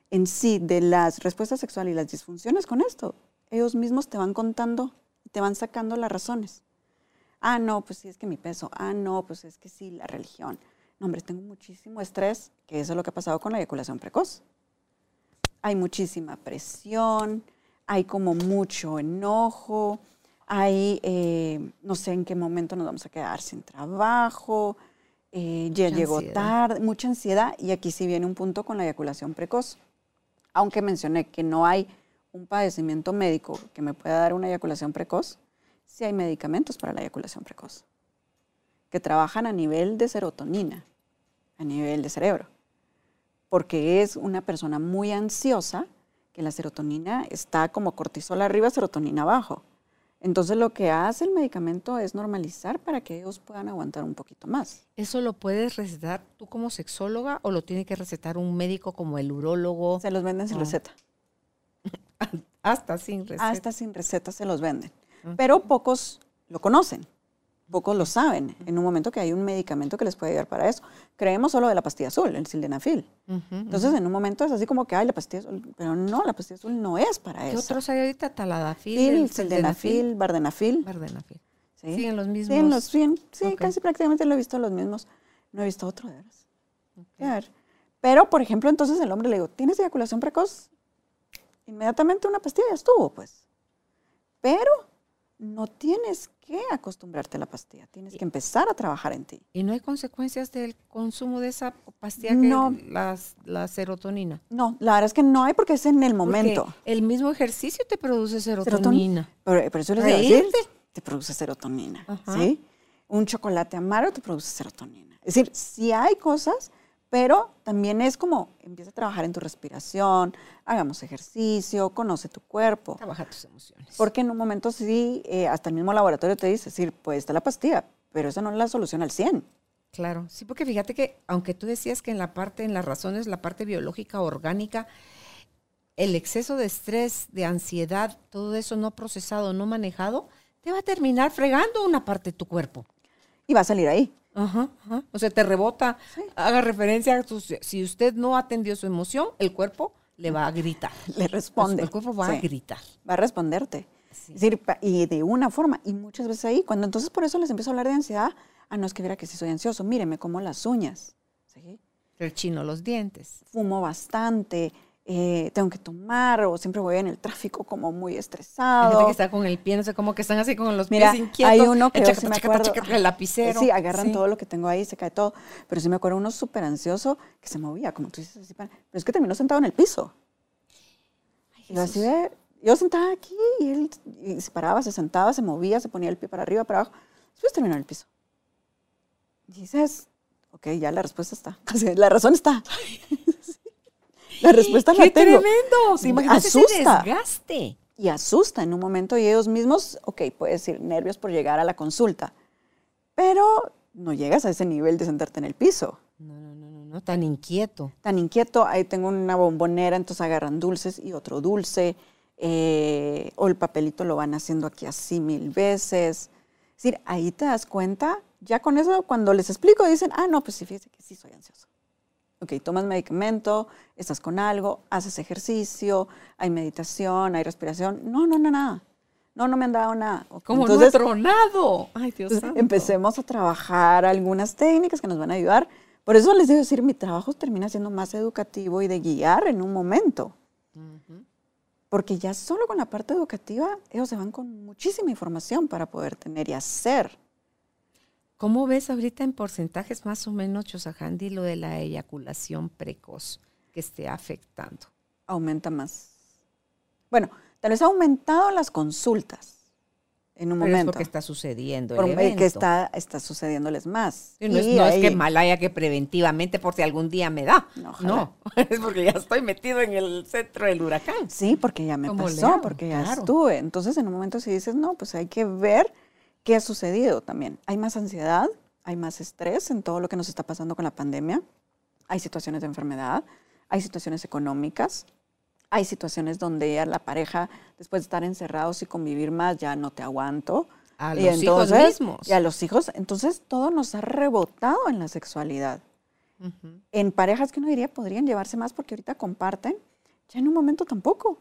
en sí de las respuestas sexuales y las disfunciones con esto, ellos mismos te van contando te van sacando las razones. Ah, no, pues sí, es que mi peso. Ah, no, pues es que sí, la religión. No, hombre, tengo muchísimo estrés, que eso es lo que ha pasado con la eyaculación precoz hay muchísima presión, hay como mucho enojo, hay, eh, no sé en qué momento nos vamos a quedar sin trabajo, eh, ya Mucha llegó ansiedad. tarde, mucha ansiedad, y aquí sí viene un punto con la eyaculación precoz. Aunque mencioné que no hay un padecimiento médico que me pueda dar una eyaculación precoz, sí hay medicamentos para la eyaculación precoz, que trabajan a nivel de serotonina, a nivel de cerebro porque es una persona muy ansiosa, que la serotonina está como cortisol arriba, serotonina abajo. Entonces lo que hace el medicamento es normalizar para que ellos puedan aguantar un poquito más. ¿Eso lo puedes recetar tú como sexóloga o lo tiene que recetar un médico como el urólogo? Se los venden sin receta. *laughs* Hasta sin receta. Hasta sin receta se los venden. Pero pocos lo conocen, pocos lo saben en un momento que hay un medicamento que les puede ayudar para eso. Creemos solo de la pastilla azul, el sildenafil. Ujú, Entonces en un momento es así como que, ay, la pastilla azul, pero no, la pastilla azul no es para ¿Qué eso. otros hay ahorita? Taladafil, Fil, el sildenafil, vardenafil. Vardenafil. ¿sí? Siguen los mismos. Sí, los, sí, sí, Ok. casi prácticamente lo he visto los mismos. No he visto otro de veras. A ver. Pero, por ejemplo, entonces el hombre le digo, ¿tienes eyaculación precoz? Inmediatamente una pastilla ya estuvo, pues. Pero no tienes que acostumbrarte a la pastilla, tienes que empezar a trabajar en ti. ¿Y no hay consecuencias del consumo de esa pastilla que No. las- la serotonina? No, la verdad es que no hay porque es en el Porque momento. el mismo ejercicio te produce serotonina. Pero, por eso les iba a decir, te produce serotonina, Ajá. ¿sí? Un chocolate amargo te produce serotonina. Es decir, sí hay cosas, pero también es como, empieza a trabajar en tu respiración, hagamos ejercicio, conoce tu cuerpo. Trabaja tus emociones. Porque en un momento sí, eh, hasta el mismo laboratorio te dice, decir, pues está la pastilla, pero esa no es la solución al 100. Claro, sí, porque fíjate que aunque tú decías que en la parte, en las razones, la parte biológica, orgánica, el exceso de estrés, de ansiedad, todo eso no procesado, no manejado, te va a terminar fregando una parte de tu cuerpo. Y va a salir ahí. Ajá, ajá. O sea, te rebota. Haga referencia a tus- si usted no atendió su emoción, el cuerpo le va a gritar. *laughs* Le responde. El cuerpo va a gritar. va a responderte. Es decir, y de una forma, y muchas veces ahí, cuando entonces por eso les empiezo a hablar de ansiedad, ah, no es que viera que sí soy ansioso, míreme como las uñas, ¿sí? El chino los dientes. fumo bastante, eh, tengo que tomar, o siempre voy en el tráfico como muy Hay estresado. gente que está con el pie, no sé cómo que están así con los Mira, pies inquietos. hay uno que el yo sí me chacata, acuerdo, chacata, el lapicero. Sí, agarran Sí. todo lo que tengo ahí, se cae todo. Pero sí me acuerdo uno súper ansioso que se movía, como tú dices, así pero es que terminó sentado en el piso. Y yo así de, yo sentada aquí y él y se paraba, se sentaba, se movía, se ponía el pie para arriba, para abajo. Después terminó en el piso. Y dices, ok, ya la respuesta está. *laughs* La razón está. La respuesta la ¡Qué tengo. tremendo! ¿Te imaginas ese Asusta. desgaste? y asusta en un momento y ellos mismos, ok, puedes decir nervios por llegar a la consulta, pero no llegas a ese nivel de sentarte en el piso. No, no, no, no, no, tan inquieto. Tan inquieto, ahí tengo una bombonera, entonces agarran dulces y otro dulce, eh, o el papelito lo van haciendo aquí así mil veces. Es decir, ahí te das cuenta, ya con eso cuando les explico dicen, ah, no, pues sí, fíjese que sí soy ansioso. Ok, tomas medicamento, estás con algo, haces ejercicio, hay meditación, hay respiración. No, no, no, nada. No, no me han dado nada. Como entonces, no tronado. Ay, Dios entonces, santo. empecemos a trabajar algunas técnicas que nos van a ayudar Por eso les digo decir, mi trabajo termina siendo más educativo y de guiar en un momento. Porque ya solo con la parte educativa, ellos se van con muchísima información para poder tener y hacer. ¿Cómo ves ahorita en porcentajes más o menos, Chosajandi, lo de la eyaculación precoz que esté afectando? Aumenta más. Bueno, tal vez ha aumentado las consultas en un Pero momento. es está sucediendo Por- el evento. que está, está sucediéndoles más. Sí, No es, no es que mal haya que preventivamente por si algún día me da. No, *laughs* es porque ya estoy metido en el centro del huracán. Sí, porque ya me ¿Cómo le pasó, porque ya Claro. estuve. Entonces, en un momento si dices, no, pues hay que ver qué ha sucedido también. Hay más ansiedad, hay más estrés en todo lo que nos está pasando con la pandemia. Hay situaciones de enfermedad, hay situaciones económicas, hay situaciones donde ya la pareja, después de estar encerrados y convivir más, ya no te aguanto. A Y los hijos entonces- mismos. Y a los hijos. Entonces, todo nos ha rebotado en la sexualidad. Ujú. En parejas que uno diría podrían llevarse más porque ahorita comparten, ya en un momento tampoco.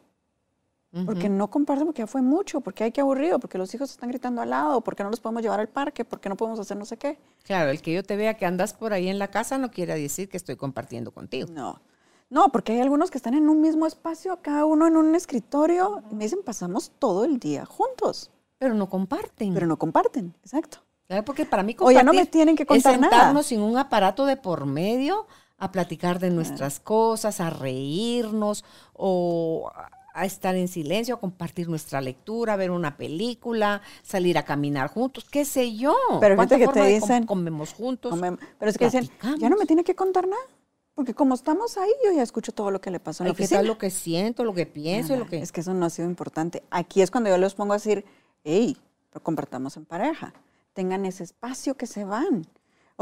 Porque no comparten porque ya fue mucho, porque hay que aburrido, porque los hijos están gritando al lado, porque no los podemos llevar al parque, porque no podemos hacer no sé qué. Claro, el que yo te vea que andas por ahí en la casa no quiere decir que estoy compartiendo contigo. No. No, porque hay algunos que están en un mismo espacio, cada uno en un escritorio, y me dicen, pasamos todo el día juntos, Pero no comparten. pero no comparten, exacto. Claro, porque para mí O compartir ya no me tienen que contar es nada. sentarnos sin un aparato de por medio a platicar de nuestras cosas, a reírnos o a- a estar en silencio, a compartir nuestra lectura, ver una película, salir a caminar juntos, qué sé yo. Pero ¿Cuánta fíjate que te com- dicen- comemos juntos. Comem- Pero es que dicen, ya no me tiene que contar nada, porque como estamos ahí, yo ya escucho todo lo que le pasó en Ay, la ¿Qué oficina. lo que siento, lo que pienso y lo Nada, que... Es que eso no ha sido importante. Aquí es cuando yo les pongo a decir, hey, pero compartamos en pareja. Tengan ese espacio que se van.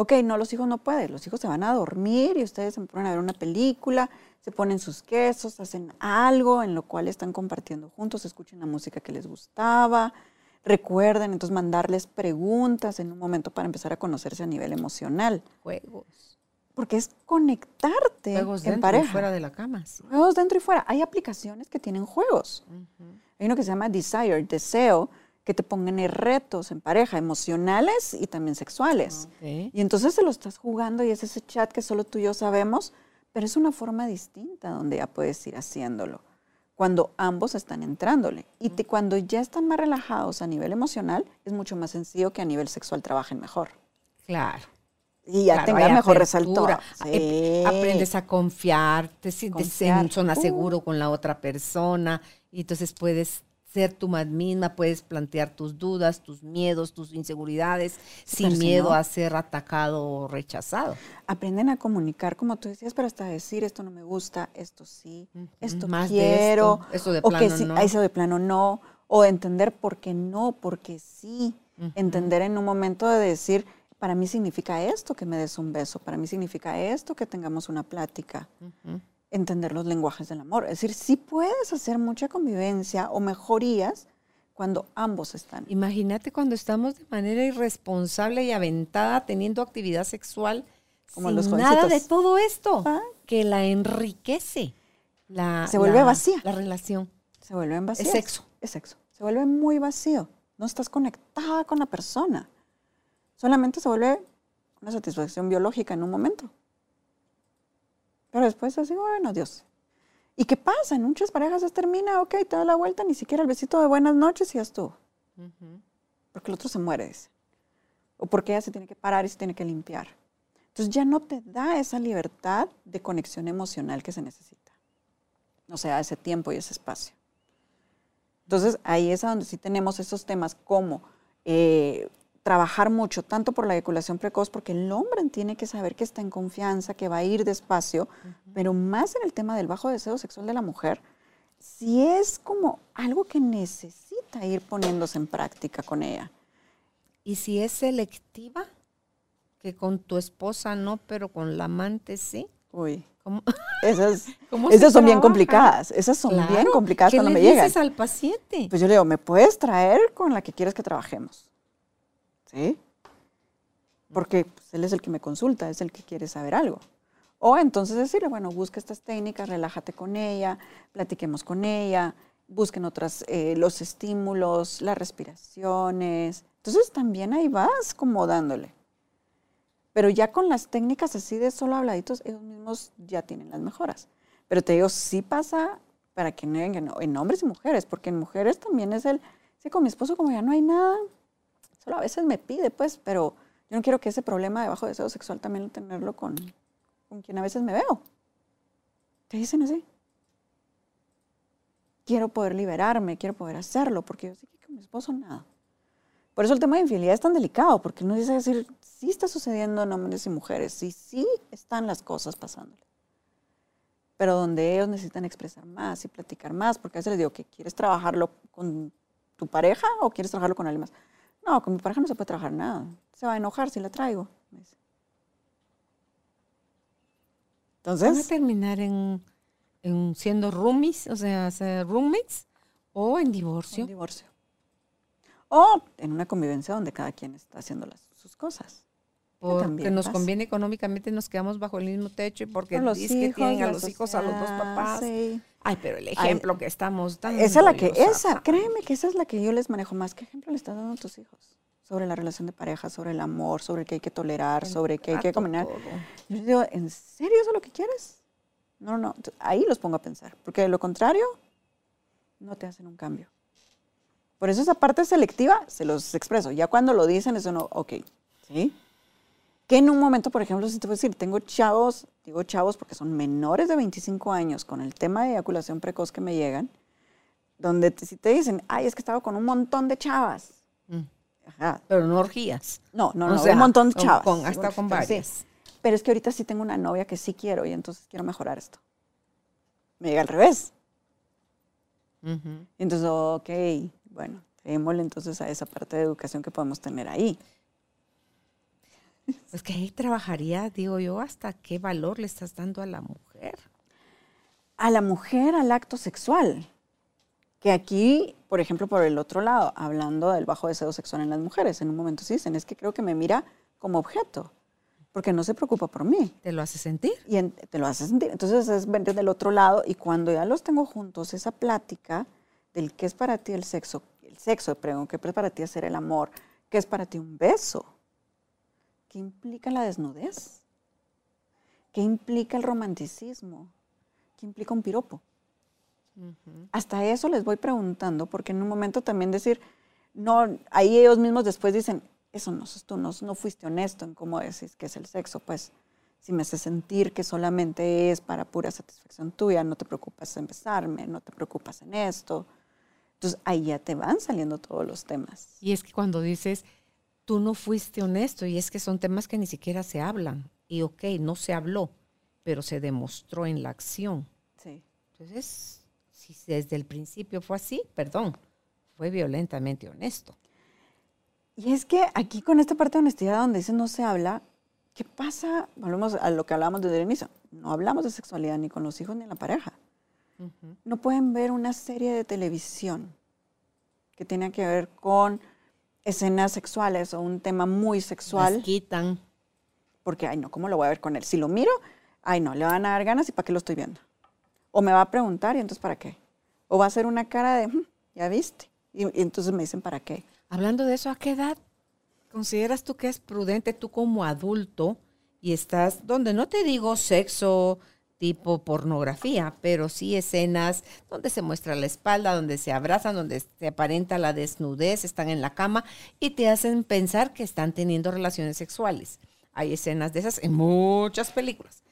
Ok, no, los hijos no pueden. Los hijos se van a dormir y ustedes se ponen a ver una película, se ponen sus quesos, hacen algo en lo cual están compartiendo juntos, escuchen la música que les gustaba. Recuerden, entonces mandarles preguntas en un momento para empezar a conocerse a nivel emocional. Juegos. Porque es conectarte Juegos en dentro y fuera de la cama. sí. Juegos dentro y fuera. Hay aplicaciones que tienen juegos. Hay uno que se llama Desire, deseo, que te pongan retos en pareja, emocionales y también sexuales. Ok. Y entonces se lo estás jugando y es ese chat que solo tú y yo sabemos, pero es una forma distinta donde ya puedes ir haciéndolo. Cuando ambos están entrándole. Y te- cuando ya están más relajados a nivel emocional, es mucho más sencillo que a nivel sexual trabajen mejor. Claro. Y ya Claro, mejor resalto. apertura, Sí. Aprendes a confiar, te sientes en zona Uh. seguro con la otra persona y entonces puedes ser tú más misma, puedes plantear tus dudas, tus miedos, tus inseguridades, sin si miedo no- a ser atacado o rechazado. aprenden a comunicar, como tú decías, pero hasta decir esto no me gusta, esto sí, esto más de quiero, esto, eso de o que plano sí, no. eso de plano no, o entender por qué no, porque sí, entender en un momento de decir, para mí significa esto que me des un beso, para mí significa esto que tengamos una plática, entender los lenguajes del amor, es decir, sí puedes hacer mucha convivencia o mejorías cuando ambos están. Imagínate cuando estamos de manera irresponsable y aventada teniendo actividad sexual Como sin los nada de todo esto Ah. que la enriquece. La, Se vuelve la- vacía. La relación. Se vuelven vacíos. sexo. Es sexo. Se vuelve muy vacío. No estás conectada con la persona. Solamente se vuelve una satisfacción biológica en un momento. Pero después así, bueno, Dios. ¿Y qué pasa? En muchas parejas se termina, ok, te da la vuelta, ni siquiera el besito de buenas noches y ya estuvo. Porque el otro se muere, dice. O porque ella se tiene que parar y se tiene que limpiar. Entonces ya no te da esa libertad de conexión emocional que se necesita. O sea, ese tiempo y ese espacio. Entonces ahí es a donde sí tenemos esos temas como eh, trabajar mucho, tanto por la eyaculación precoz, porque el hombre tiene que saber que está en confianza, que va a ir despacio, pero más en el tema del bajo deseo sexual de la mujer, si es como algo que necesita ir poniéndose en práctica con ella. Y si es selectiva, que con tu esposa no, pero con la amante sí. Uy, ¿Cómo, esas, *laughs* cómo esas son bien trabaja? complicadas, esas son bien Claro. complicadas ¿Qué cuando le me llegan. dices al paciente? Pues yo le digo, ¿me puedes traer con la que quieres que trabajemos? ¿Sí? Porque pues, él es el que me consulta, es el que quiere saber algo. O entonces decirle, bueno, busca estas técnicas, relájate con ella, platiquemos con ella, busquen otras, eh, los estímulos, las respiraciones. Entonces también ahí vas como dándole. Pero ya con las técnicas así de solo habladitos, ellos mismos ya tienen las mejoras. Pero te digo, sí pasa para que digan en hombres y mujeres, porque en mujeres también es el, sí, con mi esposo como ya no hay nada, solo a veces me pide, pues, pero yo no quiero que ese problema de bajo deseo sexual también lo tenerlo con, con quien a veces me veo. Te dicen así. Quiero poder liberarme, quiero poder hacerlo, porque yo sé que con mi esposo nada. Por eso el tema de infidelidad es tan delicado, porque uno dice decir, sí está sucediendo en hombres y mujeres, sí, sí están las cosas pasándole. Pero donde ellos necesitan expresar más y platicar más, porque a veces les digo que quieres trabajarlo con tu pareja o quieres trabajarlo con alguien más. No, con mi pareja no se puede trabajar nada. Se va a enojar si la traigo. Entonces. ¿Van a terminar en, siendo roomies, o sea, roommates o en divorcio? En divorcio. O en una convivencia donde cada quien está haciendo las, sus cosas. Porque nos conviene económicamente, nos quedamos bajo el mismo techo y porque los que tienen a los hijos, a los dos papás. Ay, pero el ejemplo que estamos dando. Esa es la que, esa, créeme que esa es la que yo les manejo más. ¿Qué ejemplo le estás dando a tus hijos? Sobre la relación de pareja, sobre el amor, sobre que hay que tolerar, sobre que hay que combinar. Yo les digo, ¿en serio eso es lo que quieres? No, no, ahí los pongo a pensar. Porque de lo contrario, no te hacen un cambio. Por eso esa parte selectiva se los expreso. Ya cuando lo dicen es uno, ok, ¿sí? Que en un momento, por ejemplo, si te voy a decir, tengo chavos, digo chavos porque son menores de 25 años con el tema de eyaculación precoz que me llegan, donde si te dicen, ay, es que estaba con un montón de chavas. Mm. Ajá. Pero no orgías. No, no, no, un montón de chavas. hasta con varias. Pero es que ahorita sí tengo una novia que sí quiero y entonces quiero mejorar esto. Me llega al revés. Entonces, ok, bueno, démosle entonces a esa parte de educación que podemos tener ahí. Pues que ahí trabajaría, digo yo, hasta qué valor le estás dando a la mujer. A la mujer, al acto sexual. Que aquí, por ejemplo, por el otro lado, hablando del bajo deseo sexual en las mujeres, en un momento sí dicen, es que creo que me mira como objeto, porque no se preocupa por mí. ¿Te lo hace sentir? Y te lo hace sentir. Entonces es venir del otro lado y cuando ya los tengo juntos, esa plática del qué es para ti el sexo, el sexo, pregunto, qué es para ti hacer el amor, qué es para ti un beso ¿Qué implica la desnudez? ¿Qué implica el romanticismo? ¿Qué implica un piropo? Hasta eso les voy preguntando, porque en un momento también decir, no, ahí ellos mismos después dicen, eso no tú, no, no fuiste honesto en cómo decís que es el sexo, pues si me hace sentir que solamente es para pura satisfacción tuya, no te preocupas en besarme, no te preocupas en esto. Entonces ahí ya te van saliendo todos los temas. Y es que cuando dices, tú no fuiste honesto y es que son temas que ni siquiera se hablan. Y ok, no se habló, pero se demostró en la acción. Sí. Entonces, si desde el principio fue así, perdón, fue violentamente honesto. Y es que aquí con esta parte de honestidad donde dice no se habla, ¿qué pasa? Volvemos a lo que hablábamos desde el inicio. No hablamos de sexualidad ni con los hijos ni en la pareja. No pueden ver una serie de televisión que tiene que ver con escenas sexuales o un tema muy sexual. Las quitan. Porque, ay, no, ¿cómo lo voy a ver con él? Si lo miro, ay, no, le van a dar ganas y ¿para qué lo estoy viendo? O me va a preguntar y entonces ¿para qué? O va a hacer una cara de, mm, ya viste. Y, y, entonces me dicen, ¿para qué? Hablando de eso, ¿a qué edad consideras tú que es prudente tú como adulto y estás, donde no te digo sexo, tipo pornografía, pero sí escenas donde se muestra la espalda, donde se abrazan, donde se aparenta la desnudez, están en la cama y te hacen pensar que están teniendo relaciones sexuales. Hay escenas de esas en muchas películas.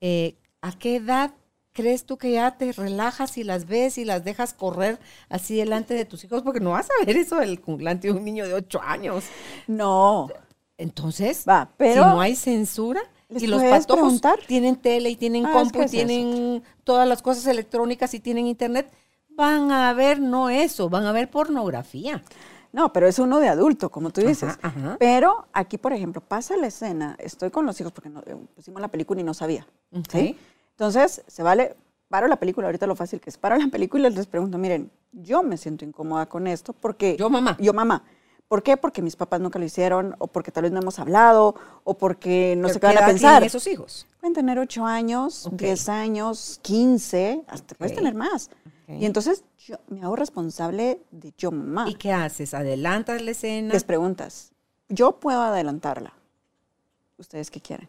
Eh, ¿A qué edad crees tú que ya te relajas y las ves y las dejas correr así delante de tus hijos? Porque no vas a ver eso delante de un niño de 8 años. No. Entonces, Va, pero, si no hay censura, y los patojos tienen tele y tienen ah, compu y tienen todas las cosas electrónicas y tienen internet, van a ver no eso, van a ver pornografía. No, pero es uno de adulto, como tú dices. Pero aquí, por ejemplo, pasa la escena, estoy con los hijos porque no, eh, pusimos la película y no sabía. Entonces, se vale, paro la película, ahorita lo fácil que es, paro la *laughs* película y les pregunto, miren, yo me siento incómoda con esto porque... Yo mamá. Yo mamá. ¿Por qué? Porque mis papás nunca lo hicieron, o porque tal vez no hemos hablado, o porque no sé qué van a pensar. esos hijos? Pueden tener 8 años, 10 años, 15, hasta puedes tener más. Y entonces yo me hago responsable de yo mamá. ¿Y qué haces? ¿Adelantas la escena? Les preguntas. Yo puedo adelantarla. ¿ustedes qué quieren?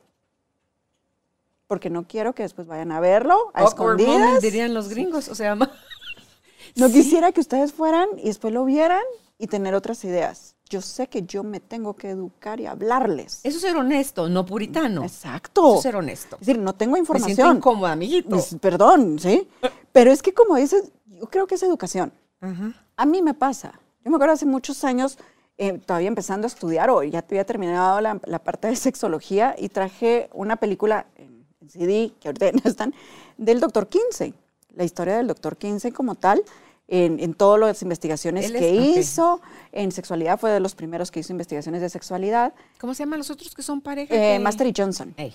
Porque no quiero que después vayan a verlo a Awkward moment, escondidas. dirían los gringos. O sea, *laughs* No quisiera que ustedes fueran y después lo vieran y tener otras ideas. Yo sé que yo me tengo que educar y hablarles. eso es ser honesto, no puritano. Exacto. Eso es ser honesto. Es decir, no tengo Me siento información. incómoda, amiguito. Pues, perdón, ¿sí? Pero es que como dices, yo creo que es educación. Ajá. A mí me pasa. Yo me acuerdo hace muchos años, eh, todavía empezando a estudiar, o ya había terminado la, la parte de sexología, y traje una película en, CD, que ahorita no están, del doctor Kinsey. La historia del doctor Kinsey como tal, en, en todas las investigaciones Él que hizo. En sexualidad fue de los primeros que hizo investigaciones de sexualidad. ¿Cómo se llaman los otros que son pareja? Eh, que- Master y Johnson. Ey.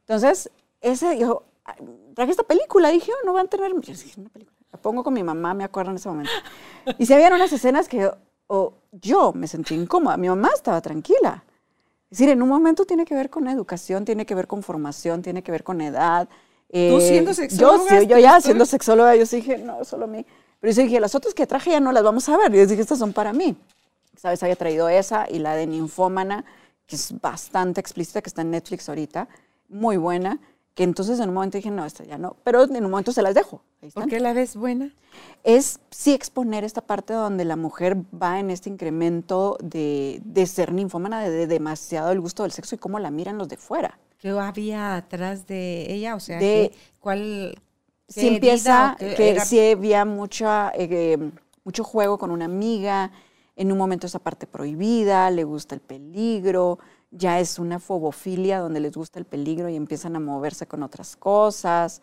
Entonces, ese, yo ah, traje esta película, dije, oh, no van a tener, yo dije, una película. La pongo con mi mamá, me acuerdo en ese momento. Y se habían unas escenas que yo, o yo me sentí incómoda, mi mamá estaba tranquila. Es decir, en un momento tiene que ver con educación, tiene que ver con formación, tiene que ver con edad. Tú siendo Yo, sexóloga, sí, yo ¿tú- ya siendo sexóloga, yo sí dije, no, solo a mí. Pero yo dije, las otras que traje ya no las vamos a ver. Y yo dije, estas son para mí. ¿Sabes? Había traído esa y la de Ninfómana, que es bastante explícita, que está en Netflix ahorita, muy buena, que entonces en un momento dije, no, esta ya no, pero en un momento se las dejo. Ahí ¿Por están. qué la ves buena? Es sí exponer esta parte donde la mujer va en este incremento de, de ser ninfómana, de, de demasiado el gusto del sexo y cómo la miran los de fuera. ¿Qué había atrás de ella? O sea, De- ¿qué- ¿cuál? Si empieza, que era? si había mucha, eh, mucho juego con una amiga, en un momento esa parte prohibida, le gusta el peligro, ya es una fobofilia donde les gusta el peligro y empiezan a moverse con otras cosas,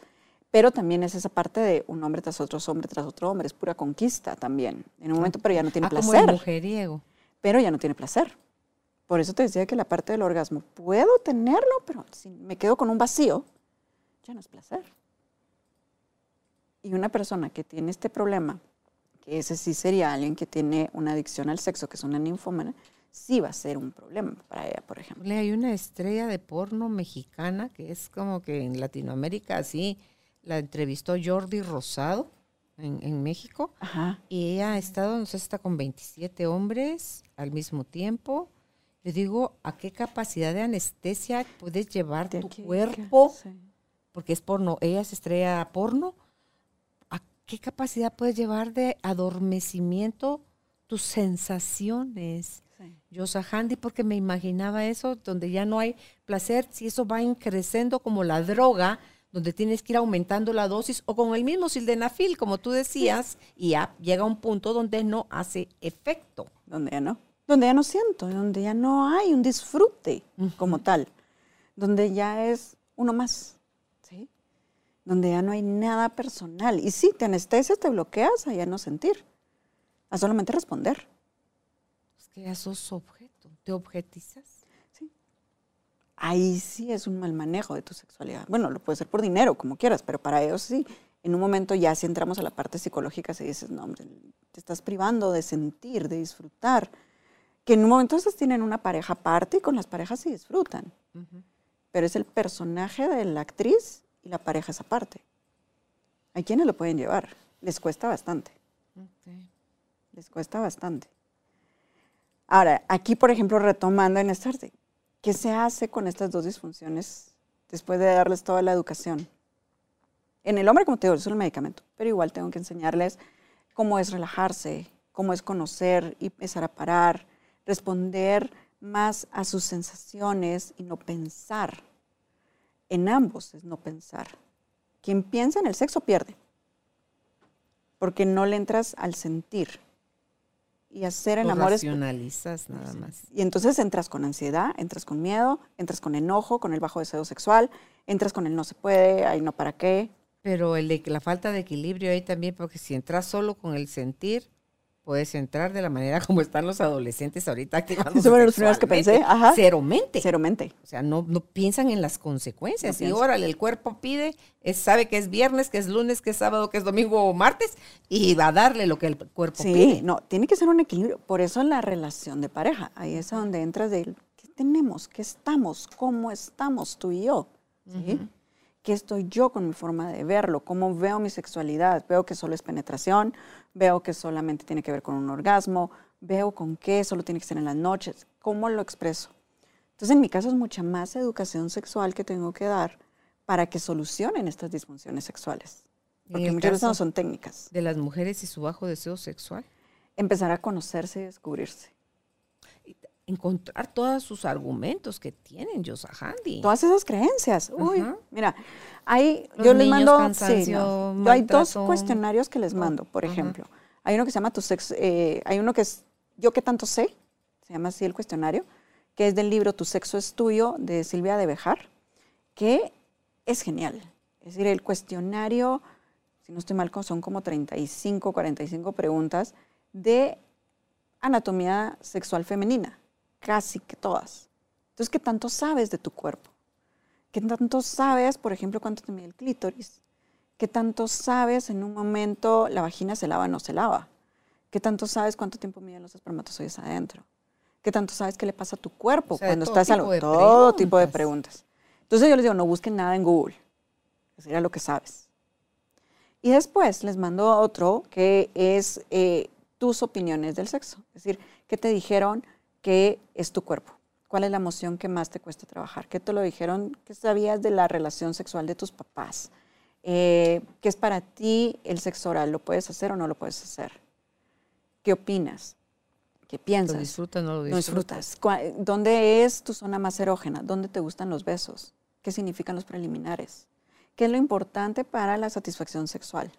pero también es esa parte de un hombre tras otro hombre tras otro hombre, es pura conquista también, en un momento, pero ya no tiene Ah, como el placer, mujeriego. pero ya no tiene placer. Por eso te decía que la parte del orgasmo, puedo tenerlo, pero si me quedo con un vacío, ya no es placer. Y una persona que tiene este problema, que ese sí sería alguien que tiene una adicción al sexo, que es una ninfómana, sí va a ser un problema para ella, por ejemplo. Le Hay una estrella de porno mexicana que es como que en Latinoamérica así la entrevistó Jordi Rosado en, en México Ajá. y ella ha estado, no sé, está con 27 hombres al mismo tiempo. Le digo, ¿a qué capacidad de anestesia puedes llevar De tu cuerpo? sí. Porque es porno, ella es estrella porno. ¿A qué capacidad puedes llevar de adormecimiento tus sensaciones? Sí. Yosa Handy, porque me imaginaba eso, donde ya no hay placer, si eso va creciendo como la droga, donde tienes que ir aumentando la dosis, o con el mismo sildenafil, como tú decías, y ya llega un punto donde no hace efecto. donde ya no, donde ya no siento, donde ya no hay un disfrute como tal, donde ya es uno más. Donde ya no hay nada personal. Y sí, te anestesias, te bloqueas a ya no sentir, a solamente responder. Es que ya sos objeto, te objetizas. Ahí sí es un mal manejo de tu sexualidad. Bueno, lo puede ser por dinero, como quieras, pero para ellos sí. En un momento ya si entramos a la parte psicológica, se dices, no, hombre, te estás privando de sentir, de disfrutar. Que en un momento esas tienen una pareja aparte y con las parejas sí disfrutan. Pero es el personaje de la actriz y la pareja esa parte. Hay quienes lo pueden llevar. Les cuesta bastante. Les cuesta bastante. Ahora, aquí, por ejemplo, retomando en esta arte, ¿qué se hace con estas dos disfunciones después de darles toda la educación? En el hombre, como te digo, es un medicamento, pero igual tengo que enseñarles cómo es relajarse, cómo es conocer y empezar a parar, responder más a sus sensaciones y no pensar. En ambos es no pensar. Quien piensa en el sexo pierde, porque no le entras al sentir. Y hacer el amor es racionalizas nada más. y entonces entras con ansiedad, entras con miedo, entras con enojo, con el bajo deseo sexual, entras con el no se puede, ay no para qué. Pero el, la falta de equilibrio ahí también, porque si entras solo con el sentir, puedes entrar de la manera *laughs* como están los adolescentes ahorita activando. Eso fueron los primeros que pensé, ajá. Cero mente. Cero mente. O sea, no, no piensan en las consecuencias. No y órale, el cuerpo pide, es, sabe que es viernes, que es lunes, que es sábado, que es domingo o martes, y va a darle lo que el cuerpo Sí, pide. no, tiene que ser un equilibrio. Por eso la relación de pareja, ahí es donde entras de qué tenemos, qué estamos, cómo estamos tú y yo. ¿sí? ¿Qué estoy yo con mi forma de verlo? ¿Cómo veo mi sexualidad? ¿Veo que solo es penetración? ¿Veo que solamente tiene que ver con un orgasmo? ¿Veo con qué solo tiene que ser en las noches? ¿Cómo lo expreso? Entonces, en mi caso es mucha más educación sexual que tengo que dar para que solucionen estas disfunciones sexuales. Porque muchas veces no son técnicas. De las mujeres y su bajo deseo sexual. Empezar a conocerse y descubrirse. Encontrar todos sus argumentos que tienen Yosahandi. Todas esas creencias. Uy, mira, hay, Los yo les mando, sí, no. Yo hay dos cuestionarios que les mando, por ejemplo. Hay uno que se llama tu sexo, eh, hay uno que es Yo qué tanto sé, se llama así el cuestionario, que es del libro Tu sexo es tuyo de Silvia de Bejar, que es genial. Es decir, el cuestionario, si no estoy mal, son como 35, 45 preguntas de anatomía sexual femenina, casi que todas. Entonces, ¿qué tanto sabes de tu cuerpo? ¿Qué tanto sabes, por ejemplo, cuánto te mide el clítoris? ¿Qué tanto sabes en un momento la vagina se lava o no se lava? ¿Qué tanto sabes cuánto tiempo miden los espermatozoides adentro? ¿Qué tanto sabes qué le pasa a tu cuerpo O sea, de cuando estás de Todo tipo de preguntas. preguntas. Entonces yo les digo, no busquen nada en Google. Eso era lo que sabes. Y después les mando otro que es eh, tus opiniones del sexo. Es decir, ¿qué te dijeron que es tu cuerpo? ¿Cuál es la emoción que más te cuesta trabajar? ¿Qué te lo dijeron? ¿Qué sabías de la relación sexual de tus papás? Eh, ¿Qué es para ti el sexo oral? ¿Lo puedes hacer o no lo puedes hacer? ¿Qué opinas? ¿Qué ¿Lo piensas? disfrutas o no lo No disfrutas? ¿Dónde es tu zona más erógena? ¿Dónde te gustan los besos? ¿Qué significan los preliminares? ¿Qué es lo importante para la satisfacción sexual?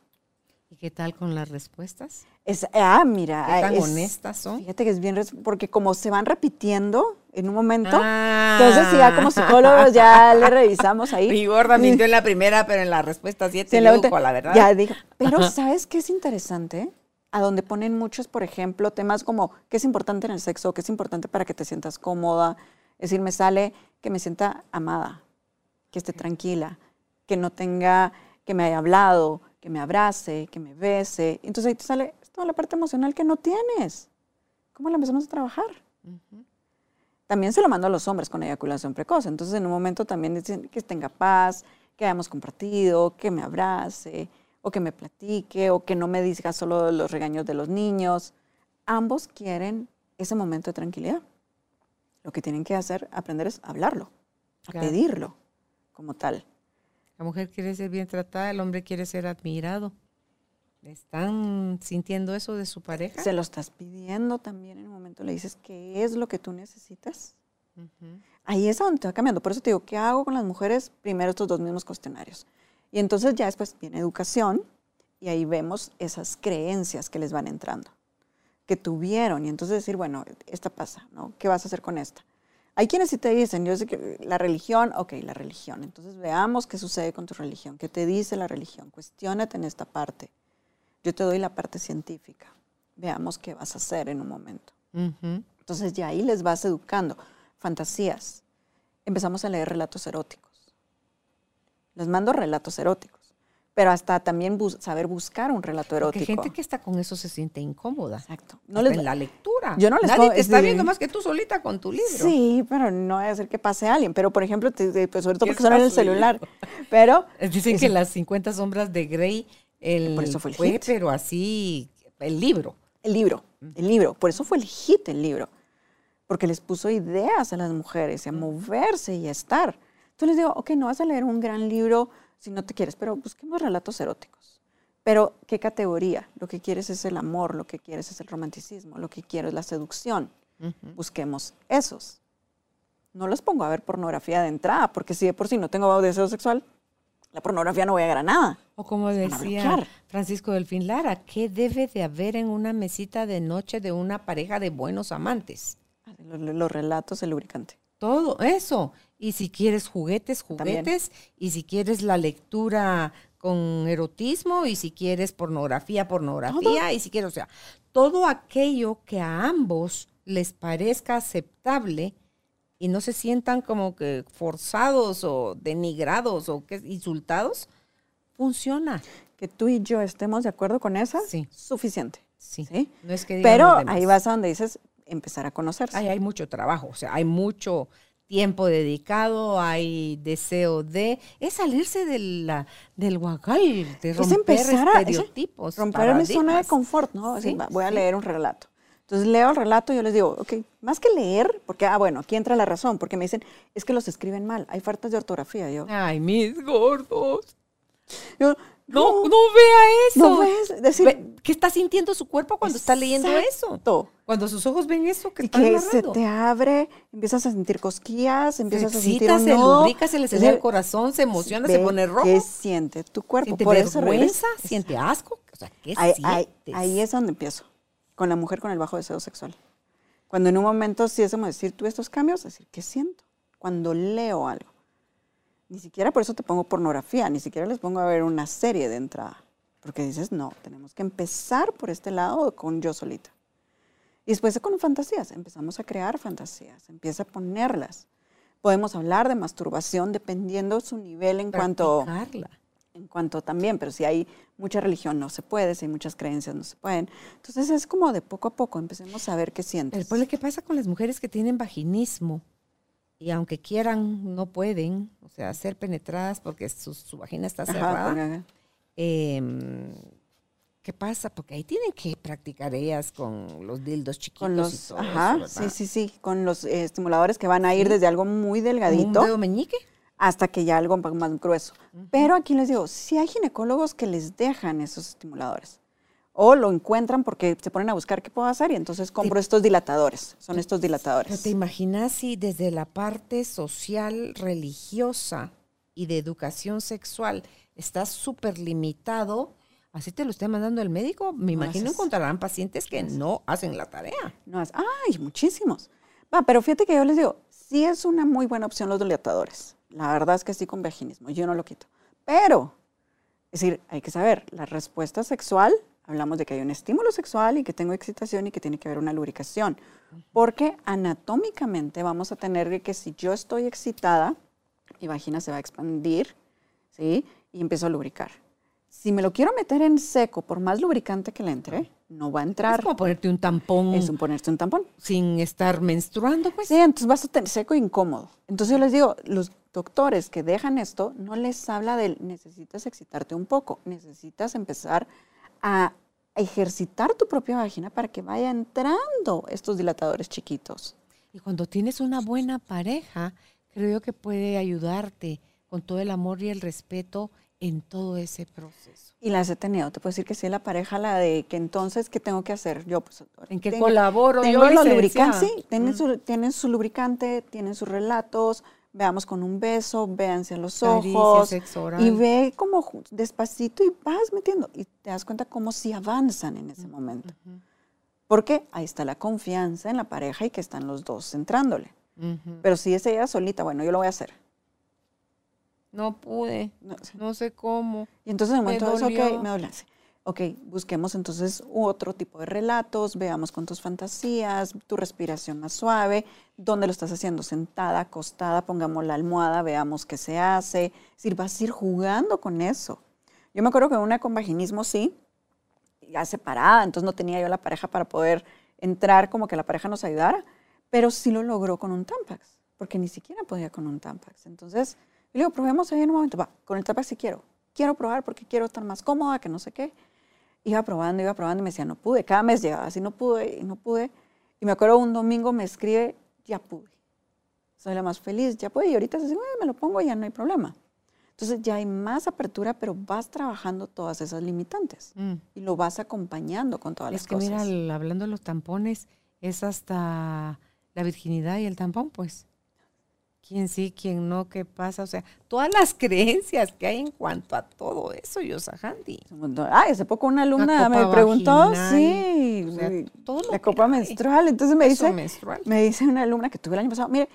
¿Y qué tal con las respuestas? Es, ah, mira. ¿Qué tan es- honestas son? Fíjate que es bien, porque como se van repitiendo en un momento, Ah. entonces ya como psicólogos ya le *laughs* revisamos ahí. Mi gorda mintió en la primera, pero en la respuesta 7 Sí, la dijo la verdad. Ya digo, pero ¿sabes qué es interesante? A donde ponen muchos, por ejemplo, temas como qué es importante en el sexo, qué es importante para que te sientas cómoda. Es decir, me sale que me sienta amada, que esté tranquila, que no tenga, que me haya hablado, que me abrace, que me bese. Entonces ahí te sale toda la parte emocional que no tienes. ¿Cómo la empezamos a trabajar? También se lo mando a los hombres con eyaculación precoz. Entonces, en un momento también dicen que tenga paz, que hayamos compartido, que me abrace, o que me platique, o que no me diga solo los regaños de los niños. Ambos quieren ese momento de tranquilidad. Lo que tienen que hacer, aprender es hablarlo, a pedirlo como tal. La mujer quiere ser bien tratada, el hombre quiere ser admirado. ¿Están sintiendo eso de su pareja? Se lo estás pidiendo también en un momento, le dices qué es lo que tú necesitas. Ahí es donde te va cambiando. Por eso te digo, ¿qué hago con las mujeres? Primero estos dos mismos cuestionarios. Y entonces ya después viene educación y ahí vemos esas creencias que les van entrando, que tuvieron. Y entonces decir, bueno, esta pasa, ¿no? ¿Qué vas a hacer con esta? Hay quienes sí te dicen, yo sé que la religión, ok, la religión. Entonces veamos qué sucede con tu religión, qué te dice la religión, cuestiónate en esta parte. Yo te doy la parte científica. Veamos qué vas a hacer en un momento. Entonces ya ahí les vas educando. Fantasías. Empezamos a leer relatos eróticos. Les mando relatos eróticos. Pero hasta también bus- saber buscar un relato Porque erótico. gente que está con eso se siente incómoda. Exacto. No les en la lectura. Yo no les Nadie te está sí. viendo más que tú solita con tu libro. Sí, pero no voy a hacer que pase a alguien. Pero, por ejemplo, te- te- pues, sobre todo ¿Qué porque son en el celular. Pero *laughs* Dicen que las 50 sombras de Grey, el, Por eso fue el hit. pero así, el libro. el libro, el libro. Por eso fue el hit el libro. Porque les puso ideas a las mujeres, a moverse y a estar. Entonces les digo, ok, no vas a leer un gran libro si no te quieres, pero busquemos relatos eróticos. Pero, ¿qué categoría? Lo que quieres es el amor, lo que quieres es el romanticismo, lo que quiero es la seducción. Busquemos esos. No los pongo a ver pornografía de entrada, porque si de por sí no tengo deseo sexual, la pornografía no voy a a nada. O como decía. Francisco Delfín Lara, ¿qué debe de haber en una mesita de noche de una pareja de buenos amantes? Los, los relatos, el lubricante. Todo eso. Y si quieres juguetes, También. juguetes. Y si quieres la lectura con erotismo. Y si quieres pornografía, pornografía. Y si quieres, o sea, todo aquello que a ambos les parezca aceptable y no se sientan como que forzados o denigrados o que insultados, funciona. que tú y yo estemos de acuerdo con esa, Sí. suficiente. Sí. ¿sí? No es que Pero ahí vas a donde dices empezar a conocerse. Ay, hay mucho trabajo, o sea, hay mucho tiempo dedicado, hay deseo de, es salirse de la, del guacal, de es romper empezar a es estereotipos. romper mi zona de confort, ¿no? Es Sí, decir, va, voy a sí. leer un relato. Entonces leo el relato y yo les digo, ok, más que leer, porque, ah, bueno, aquí entra la razón, porque me dicen, es que los escriben mal, hay faltas de ortografía. Yo, Ay, mis gordos. yo, No, no vea eso. no ves, decir, Ve- ¿Qué está sintiendo su cuerpo cuando está leyendo eso? Cuando sus ojos ven eso que Y está que se te abre, empiezas a sentir cosquillas, Se empiezas a sentir un se lubrica, se le acelera el decir, corazón, se emociona, ve se pone rojo. ¿Qué siente tu cuerpo? Siente Por eso vergüenza, regresa. siente asco. O sea, ¿qué ahí, sientes? ahí- ahí es donde empiezo, con la mujer con el bajo deseo sexual. Cuando en un momento sí es como decir, tú estos cambios, decir, ¿qué siento? Cuando leo algo. Ni siquiera por eso te pongo pornografía, ni siquiera les pongo a ver una serie de entrada. Porque dices, no, tenemos que empezar por este lado con yo solita. Y después con fantasías, empezamos a crear fantasías, empieza a ponerlas. Podemos hablar de masturbación dependiendo su nivel en cuanto en cuanto también, pero si hay mucha religión no se puede, si hay muchas creencias no se pueden. Entonces es como de poco a poco, empecemos a ver qué sientes. pueblo, ¿qué pasa con las mujeres que tienen vaginismo? Y aunque quieran, no pueden, o sea, ser penetradas porque su, su vagina está Ajá, cerrada. Em, ¿Qué pasa? Porque ahí tienen que practicar ellas con los dildos chiquitos con y los, todo ajá, eso, sí, sí, sí, con los eh, estimuladores que van a ir Sí. desde algo muy delgadito un dedo meñique. hasta que ya algo más grueso. Pero aquí les digo, sí hay ginecólogos que les dejan esos estimuladores. O lo encuentran porque se ponen a buscar qué puedo hacer y entonces compro estos dilatadores. Son estos dilatadores. te imaginas si desde la parte social, religiosa y de educación sexual está súper limitado, así te lo esté mandando el médico, me No imagino haces. encontrarán pacientes que no hacen la tarea. No es, ay, muchísimos. Va, pero fíjate que yo les digo, sí es una muy buena opción los dilatadores. La verdad es que sí con vaginismo, yo no lo quito. Pero, es decir, hay que saber, la respuesta sexual, hablamos de que hay un estímulo sexual y que tengo excitación y que tiene que haber una lubricación. Porque anatómicamente vamos a tener que si yo estoy excitada, mi vagina se va a expandir, ¿sí? Y empiezo a lubricar. Si me lo quiero meter en seco, por más lubricante que le entre, no va a Es entrar. como ponerte un tampón Es un ponerse un tampón. sin estar menstruando, pues. Sí, entonces vas a tener seco e incómodo. Entonces yo les digo, los doctores que dejan esto, no les habla de necesitas excitarte un poco, necesitas empezar a ejercitar tu propia vagina para que vaya entrando estos dilatadores chiquitos. Y cuando tienes una buena pareja, creo que puede ayudarte con todo el amor y el respeto en todo ese proceso. Y las he tenido. Te puedo decir que sí, la pareja, la de que entonces, ¿qué tengo que hacer? Yo, pues. ¿En qué tengo- colaboro Tengo yo, los lubricantes, sí, tienen, Mm. su, tienen su lubricante, tienen sus relatos, veamos con un beso, véanse a los ojos. Y ve como despacito y vas metiendo. Y te das cuenta cómo si avanzan en ese momento. Porque ahí está la confianza en la pareja y que están los dos entrándole. Pero si es ella solita, bueno, yo lo voy a hacer. No pude, No sé. no sé cómo. Y entonces en el Me momento de eso, dolió. ok, me duele. Ok, busquemos entonces otro tipo de relatos, veamos con tus fantasías, tu respiración más suave, dónde lo estás haciendo, sentada, acostada, pongamos la almohada, veamos qué se hace. Es decir, vas a ir jugando con eso. Yo me acuerdo que una con vaginismo sí, ya separada, entonces no tenía yo la pareja para poder entrar como que la pareja nos ayudara, pero sí lo logró con un Tampax, porque ni siquiera podía con un Tampax. Entonces, yo le digo, probemos ahí en un momento, va, con el Tampax sí quiero, quiero probar porque quiero estar más cómoda, que no sé qué. Iba probando, iba probando y me decía, no pude, cada mes llegaba así, no pude y no pude. Y me acuerdo un domingo me escribe, ya pude. Soy la más feliz, ya pude. Y ahorita se dice, "Bueno, me lo pongo y ya no hay problema. Entonces ya hay más apertura, pero vas trabajando todas esas limitantes Mm. y lo vas acompañando con todas Es las que cosas. mira, el- hablando de los tampones, es hasta la virginidad y el tampón, pues. ¿Quién sí, quién no? ¿Qué pasa? O sea, todas las creencias que hay en cuanto a todo eso, Yosahandi. Ah, hace poco una alumna me preguntó, vaginal, sí, o sea, todo lo la copa hay. menstrual. Entonces me dice, menstrual. me dice una alumna que tuve el año pasado, mire,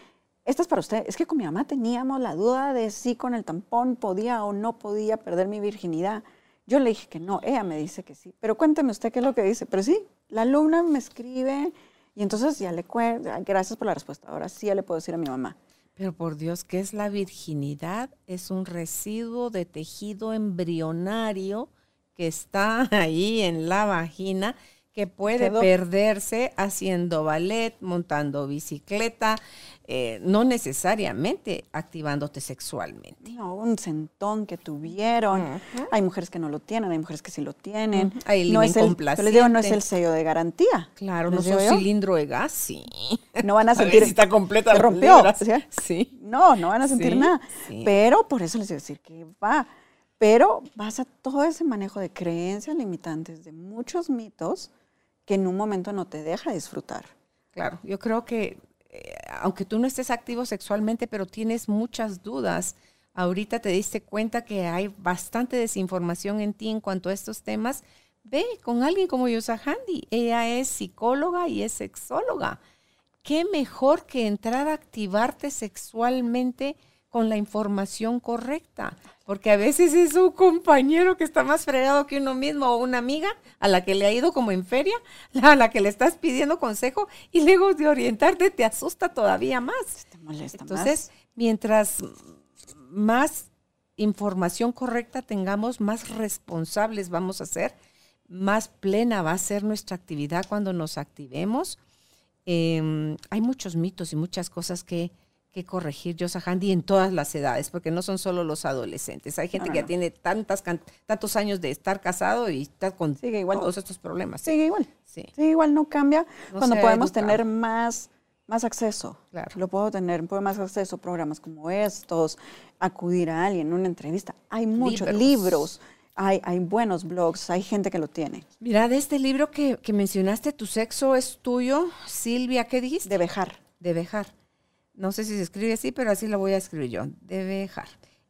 esta es para usted. Es que con mi mamá teníamos la duda de si con el tampón podía o no podía perder mi virginidad. Yo le dije que no, ella me dice que sí. Pero cuénteme usted qué es lo que dice. Pero sí, la alumna me escribe y entonces ya le cuento, gracias por la respuesta. Ahora sí ya le puedo decir a mi mamá. Pero por Dios, ¿qué es la virginidad? Es un residuo de tejido embrionario que está *laughs* ahí en la vagina, que puede perderse haciendo ballet, montando bicicleta, eh, no necesariamente activándote sexualmente. No, un sentón que tuvieron. Hay mujeres que no lo tienen, hay mujeres que sí lo tienen. Hay no es el, yo les digo, no es el sello de garantía. Claro, no digo sos yo. cilindro de gas, sí. No van a *laughs* A sentir. si está completa se rompió. ¿sí? Sí. No, no van a sentir Sí, nada. sí. Pero por eso les a decir que va. Pero vas a todo ese manejo de creencias limitantes, de muchos mitos que en un momento no te deja disfrutar. Claro, yo creo que eh, aunque tú no estés activo sexualmente, pero tienes muchas dudas, ahorita te diste cuenta que hay bastante desinformación en ti en cuanto a estos temas, ve con alguien como Yosa Handy. Ella es psicóloga y es sexóloga. ¿Qué mejor que entrar a activarte sexualmente con la información correcta? Porque a veces es un compañero que está más fregado que uno mismo o una amiga a la que le ha ido como en feria, *laughs* a la que le estás pidiendo consejo y luego de orientarte te asusta todavía más. Te molesta Entonces, mientras más información correcta tengamos, más responsables vamos a ser, más plena va a ser nuestra actividad cuando nos activemos. Eh, hay muchos mitos y muchas cosas que, que corregir, Yosa Handy, en todas las edades, porque no son solo los adolescentes. Hay gente No, no, que ya tiene tantas, tantos años de estar casado y está con Sigue igual. todos estos problemas. Sigue igual. Sí. Sigue igual, no cambia. No cuando podemos educado. tener más, más acceso. Claro. Lo puedo tener, puedo más acceso a programas como estos, acudir a alguien, una entrevista. Hay muchos Libros. libros, hay, hay buenos blogs, hay gente que lo tiene. Mira, de este libro que, que mencionaste, Tu sexo es tuyo, Silvia, ¿qué dijiste? De Bejar. De Bejar. No sé si se escribe así, pero así lo voy a escribir yo. De Bejar.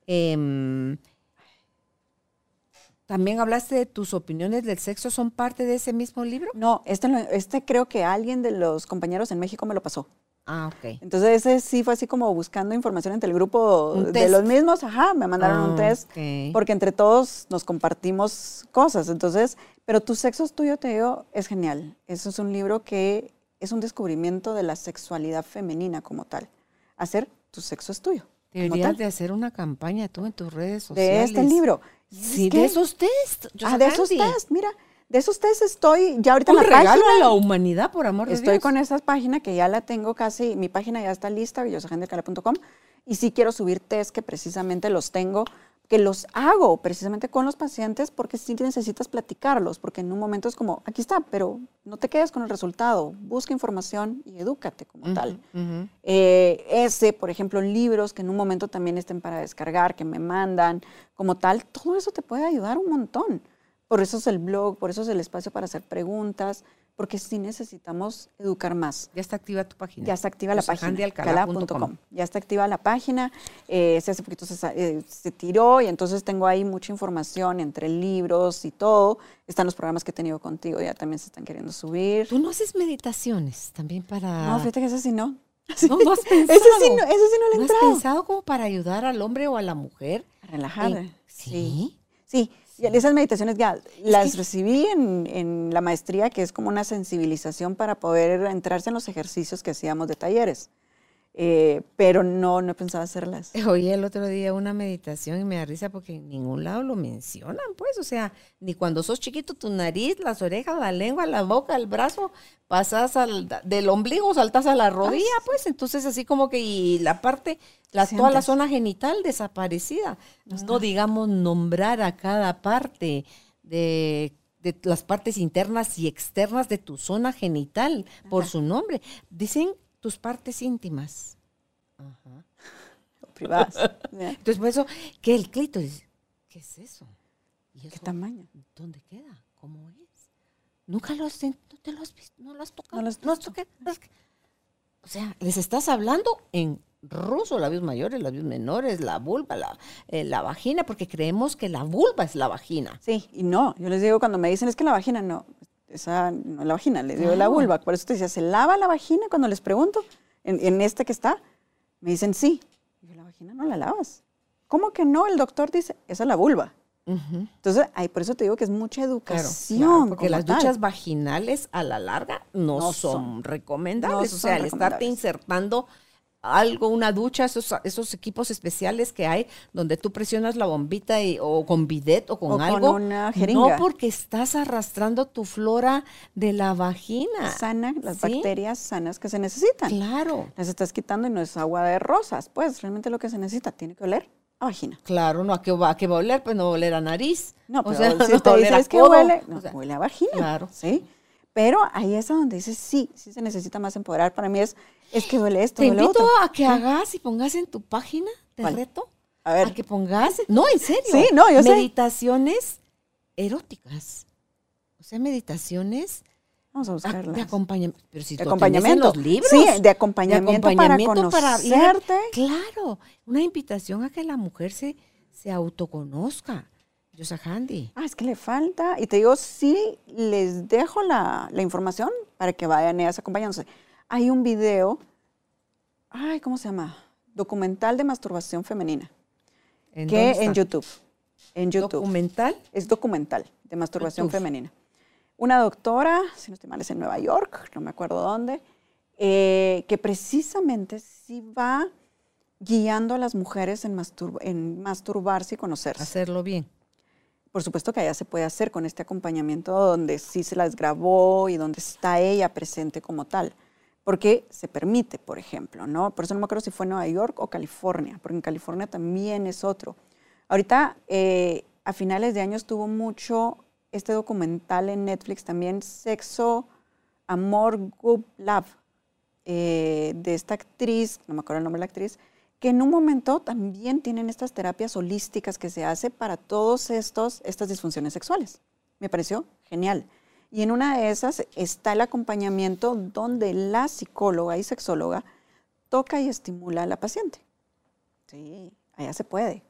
Em, También hablaste de tus opiniones del sexo, ¿son parte de ese mismo libro? No, este, este creo que alguien de los compañeros en México me lo pasó. Ah, ok. Entonces ese sí fue así como buscando información entre el grupo de test. los mismos, ajá, me mandaron Ah, un test ok. porque entre todos nos compartimos cosas. Entonces, pero tu sexo es tuyo, te digo, es genial. Eso es un libro que es un descubrimiento de la sexualidad femenina como tal. Hacer tu sexo es tuyo. Deberías de hacer una campaña tú en tus redes de sociales. este libro. Sí, de esos test. Ah, de esos test, mira, de esos test estoy ya ahorita Un en la regalo página. a la humanidad, por amor de Estoy Dios. con esa página que ya la tengo casi, mi página ya está lista, yosagendelcala.com, y sí quiero subir test que precisamente los tengo, que los hago precisamente con los pacientes porque sí necesitas platicarlos, porque en un momento es como, aquí está, pero no te quedes con el resultado, busca información y edúcate como tal. Eh, ese, por ejemplo, libros que en un momento también estén para descargar, que me mandan, como tal, todo eso te puede ayudar un montón. Por eso es el blog, por eso es el espacio para hacer preguntas, porque sí necesitamos educar más. Ya está activa tu página. Ya está activa la página, cala.com. Ya está activa la página, eh, hace poquito se, eh, se tiró y entonces tengo ahí mucha información entre libros y todo. Están los programas que he tenido contigo, ya también se están queriendo subir. ¿Tú no haces meditaciones también para...? No, fíjate que ese sí no. *laughs* No, no has pensado. *laughs* Ese sí no, ese sí no le he ¿No has pensado como para ayudar al hombre o a la mujer? Relajar. En- Sí. ¿Sí? Sí, y esas meditaciones ya las recibí en, en la maestría, que es como una sensibilización para poder entrarse en los ejercicios que hacíamos de talleres. Eh, pero no, no he pensado hacerlas. *laughs* Oí el otro día una meditación y me da risa porque en ningún lado lo mencionan, pues, o sea, ni cuando sos chiquito tu nariz, las orejas, la lengua, la boca, el brazo, pasas al, del ombligo, saltas a la rodilla, pues, entonces así como que y la parte, la, toda la zona genital desaparecida. No digamos nombrar a cada parte de de las partes internas y externas de tu zona genital por su nombre. Dicen tus partes íntimas. Ajá. *laughs* privadas. Ya. Entonces, por eso, ¿qué el clítoris? ¿Qué es eso? ¿Y ¿Qué eso tamaño? ¿Dónde queda? ¿Cómo es? Nunca lo has, no te lo has visto, no lo has tocado. No lo has has tocado, no has- O sea, les estás hablando en ruso, labios mayores, labios menores, la vulva, la, eh, la vagina, porque creemos que la vulva es la vagina. Sí, y no. Yo les digo cuando me dicen es que la vagina no, esa no es la vagina, les digo la vulva. Por eso te decía, ¿se lava la vagina cuando les pregunto? En, en este que está, me dicen sí. Y yo, la vagina no la lavas. ¿Cómo que no? El doctor dice, esa es la vulva. Entonces, ay, por eso te digo que es mucha educación. claro, porque las tal. duchas vaginales a la larga no, No son, son. recomendables. No o sea, al estarte insertando algo, una ducha, esos, esos equipos especiales que hay donde tú presionas la bombita y, o con bidet o con O con algo. una jeringa. No porque estás arrastrando tu flora de la vagina. Sana las ¿Sí? bacterias sanas que se necesitan. Claro. Las estás quitando y no es agua de rosas. Pues realmente lo que se necesita tiene que oler a vagina. Claro, no, ¿a qué va, a qué va a oler? Pues no va a oler a nariz. No, O pero sea, si *laughs* no te a oler dice a es que huele, no, O sea, huele a vagina. claro. Sí. Pero ahí es a donde dices, sí, sí se necesita más empoderar. Para mí es, es que duele esto, Te duele invito otro. a que hagas y pongas en tu página de ¿Cuál? reto. A ver. A que pongas. No, en serio. Sí, no, yo sé. Meditaciones eróticas. O sea, meditaciones Vamos a buscarlas. de acompañamiento. Pero si De acompañamiento. los libros. Sí, de acompañamiento para ir a- conocerte. claro, una invitación a que la mujer se, se autoconozca. Yosa Handy. Ah, es que le falta. Y te digo, sí, les dejo la, la información para que vayan ellas acompañándose. Hay un video, ay, ¿cómo se llama? Documental de masturbación femenina. ¿En que en? YouTube. En YouTube. Documental. es documental de masturbación YouTube. femenina. Una doctora, si no estoy mal, es en Nueva York, no me acuerdo dónde, eh, que precisamente sí va guiando a las mujeres en, mastur- en masturbarse y conocerse. Hacerlo bien. Por supuesto que allá se puede hacer con este acompañamiento donde sí se las grabó y donde está ella presente como tal. Porque se permite, por ejemplo, ¿no? Por eso no me acuerdo si fue Nueva York o California, porque en California también es otro. Ahorita, eh, a finales de año estuvo mucho este documental en Netflix también, Sexo, Amor, Good Love, eh, de esta actriz, no me acuerdo el nombre de la actriz, que en un momento también tienen estas terapias holísticas que se hace para todos estos estas disfunciones sexuales. Me pareció genial. Y en una de esas está el acompañamiento donde la psicóloga y sexóloga toca y estimula a la paciente. Sí, allá se puede.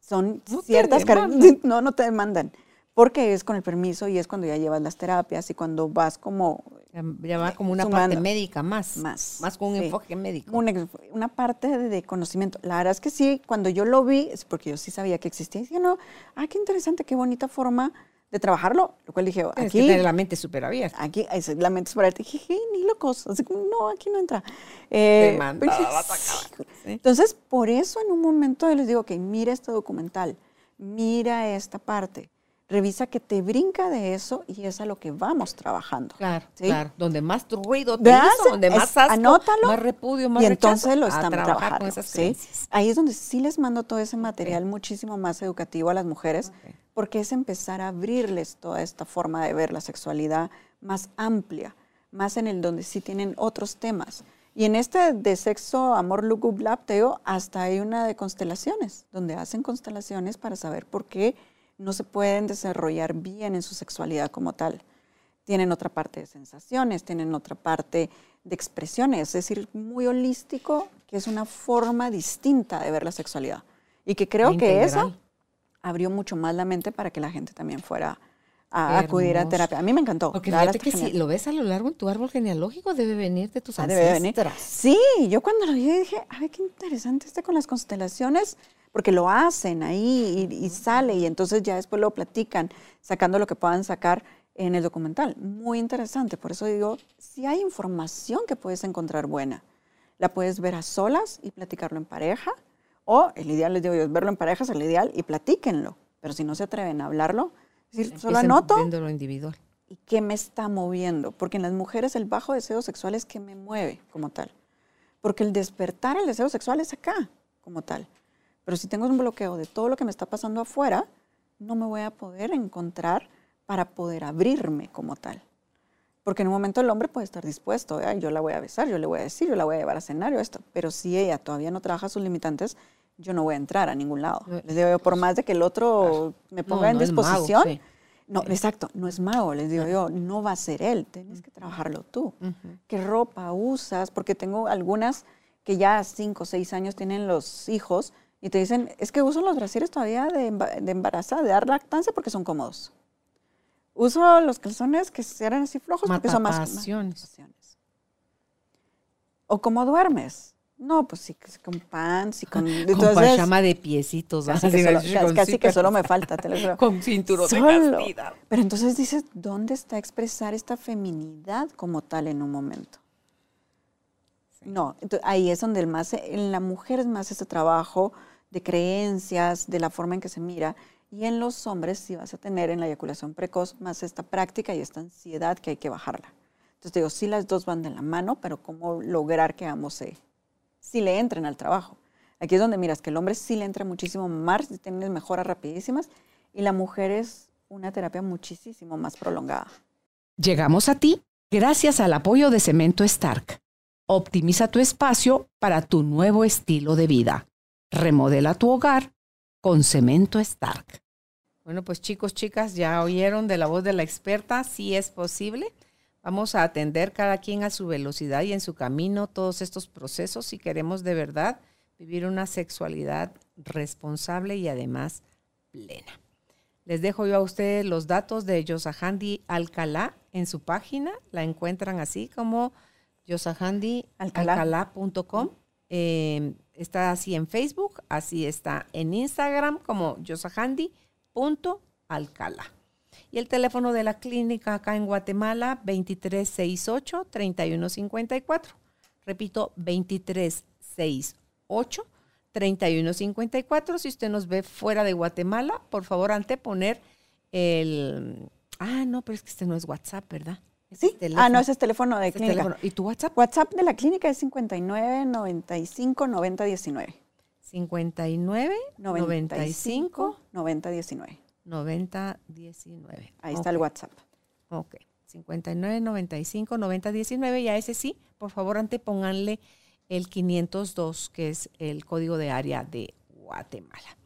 Son No ciertas car- demandan. *laughs* no, no te demandan. Porque es con el permiso y es cuando ya llevas las terapias y cuando vas como Ya, va como una Sumando. parte médica más. Más, Más con un sí. enfoque médico. una, una parte de, de conocimiento. La verdad es que sí, cuando yo lo vi, es porque yo sí sabía que existía, y decía, no, ah, qué interesante, qué bonita forma de trabajarlo. Lo cual dije, Tienes que aquí, tener la mente súper abierta. aquí, es la mente es para ti. Dije, "Hey, ni locos. Así como, no, aquí no entra. Eh, *laughs* pero-. Sí. Entonces, por eso en un momento yo les digo, ok, mira este documental, mira esta parte, revisa que te brinca de eso y es a lo que vamos trabajando. Claro, ¿sí? claro. Donde más ruido te hizo, donde más asco, anótalo, más repudio, más y rechazo, entonces lo estamos trabajar trabajando. con esas ¿sí? Ahí es donde sí les mando todo ese material muchísimo más educativo a las mujeres, Ok. porque es empezar a abrirles toda esta forma de ver la sexualidad más amplia, más en el donde sí tienen otros temas. Y en este de sexo, amor, digo, hasta hay una de constelaciones, donde hacen constelaciones para saber por qué no se pueden desarrollar bien en su sexualidad como tal tienen otra parte de sensaciones, tienen otra parte de expresiones, es decir, muy holístico, que es una forma distinta de ver la sexualidad. Y que creo que eso abrió mucho más la mente para que la gente también fuera Qué a acudir a terapia. A mí me encantó. Porque fíjate que está si genial. lo ves a lo largo en tu árbol genealógico, debe venir de tus Ah, debe de venir. ancestras. Sí, yo cuando lo vi dije, ay, qué interesante este con las constelaciones, porque lo hacen ahí y, y sale y entonces ya después lo platican, sacando lo que puedan sacar en el documental. Muy interesante, por eso digo, si hay información que puedes encontrar buena, la puedes ver a solas y platicarlo en pareja, o el ideal, les digo yo, es verlo en pareja es el ideal y platíquenlo, pero si no se atreven a hablarlo, es decir, solo Empiecen anoto lo individual. y qué me está moviendo. Porque en las mujeres el bajo deseo sexual es que me mueve como tal. Porque el despertar el deseo sexual es acá como tal. Pero si tengo un bloqueo de todo lo que me está pasando afuera, no me voy a poder encontrar para poder abrirme como tal. Porque en un momento el hombre puede estar dispuesto, "Ay, yo la voy a besar, yo le voy a decir, yo la voy a llevar a cenar, yo esto. Pero si ella todavía no trabaja sus limitantes, yo no voy a entrar a ningún lado. Les digo yo, por más de que el otro me No, ponga en no es mago, disposición, sí. no, exacto, no es mago, les digo yo, no va a ser él, tienes que trabajarlo tú. ¿Qué ropa usas? Porque tengo algunas que ya a cinco o seis años tienen los hijos y te dicen, es que uso los brasieres todavía de, de embarazada, de dar lactancia porque son cómodos. Uso los calzones que eran así flojos porque son más... Matapasiones. ¿O cómo duermes? No, pues sí, sí, con pants y con... *laughs* Con entonces, pachama de piecitos. casi, que solo, casi- con casi que solo me falta, te lo juro. *laughs* Con cinturón de Solo. castidad. Pero entonces dices, ¿dónde está expresar esta feminidad como tal en un momento? No, ahí es donde el más, en la mujer es más este trabajo de creencias, de la forma en que se mira, y en los hombres sí vas a tener en la eyaculación precoz más esta práctica y esta ansiedad que hay que bajarla. Entonces digo, sí las dos van de la mano, pero cómo lograr que ambos se, sí le entren al trabajo. Aquí es donde miras que el hombre sí le entra muchísimo más, tiene mejoras rapidísimas, y la mujer es una terapia muchísimo más prolongada. Llegamos a ti gracias al apoyo de Cemento Stark. Optimiza tu espacio para tu nuevo estilo de vida. Remodela tu hogar con Cemento Stark. Bueno, pues chicos, chicas, ya oyeron de la voz de la experta, si es posible. Vamos a atender cada quien a su velocidad y en su camino todos estos procesos si queremos de verdad vivir una sexualidad responsable y además plena. Les dejo yo a ustedes los datos de Yosahandi Alcalá en su página. La encuentran así como yosahandialcalá.com. Eh, está así en Facebook, así está en Instagram como yosahandi.alcalá. Y el teléfono de la clínica acá en Guatemala, 2368-3154. Repito, 2368 3154. Si usted nos ve fuera de Guatemala, por favor, anteponer el... Ah, no, pero es que este no es WhatsApp, ¿verdad? Sí. Ah, no, ese es teléfono de clínica. ¿Y tu WhatsApp? WhatsApp de la clínica es 59 95 90 19. 59 95 90 19. 90 19. Ahí está el WhatsApp. Ok. 59 95 90 19 y a ese sí, por favor, antepónganle el 502, que es el código de área de Guatemala.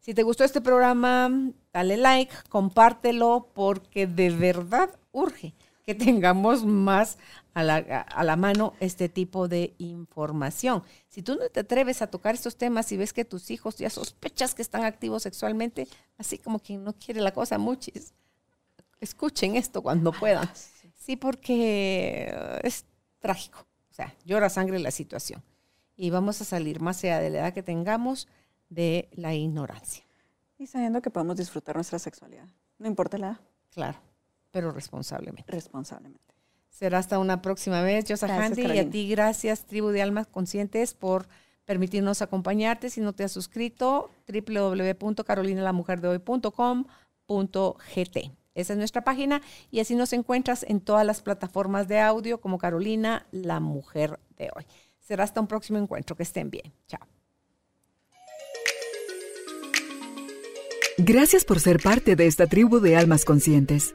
Si te gustó este programa, dale like, compártelo, porque de verdad urge que tengamos más a la, a la, mano este tipo de información. Si tú no te atreves a tocar estos temas y ves que tus hijos ya sospechas que están activos sexualmente, así como quien no quiere la cosa, muchis, escuchen esto cuando puedan. Sí, porque es trágico llora sangre la situación. Y vamos a salir más allá de la edad que tengamos de la ignorancia. Y sabiendo que podemos disfrutar nuestra sexualidad, no importa la edad. Claro, pero responsablemente. Responsablemente. Será hasta una próxima vez, Yosa Handy. Y a ti, gracias, Tribu de Almas Conscientes, por permitirnos acompañarte. Si no te has suscrito, www.carolinalamujerdehoy.com.gt. Esa es nuestra página y así nos encuentras en todas las plataformas de audio como Carolina, la mujer de hoy. Será hasta un próximo encuentro. Que estén bien. Chao. Gracias por ser parte de esta tribu de almas conscientes.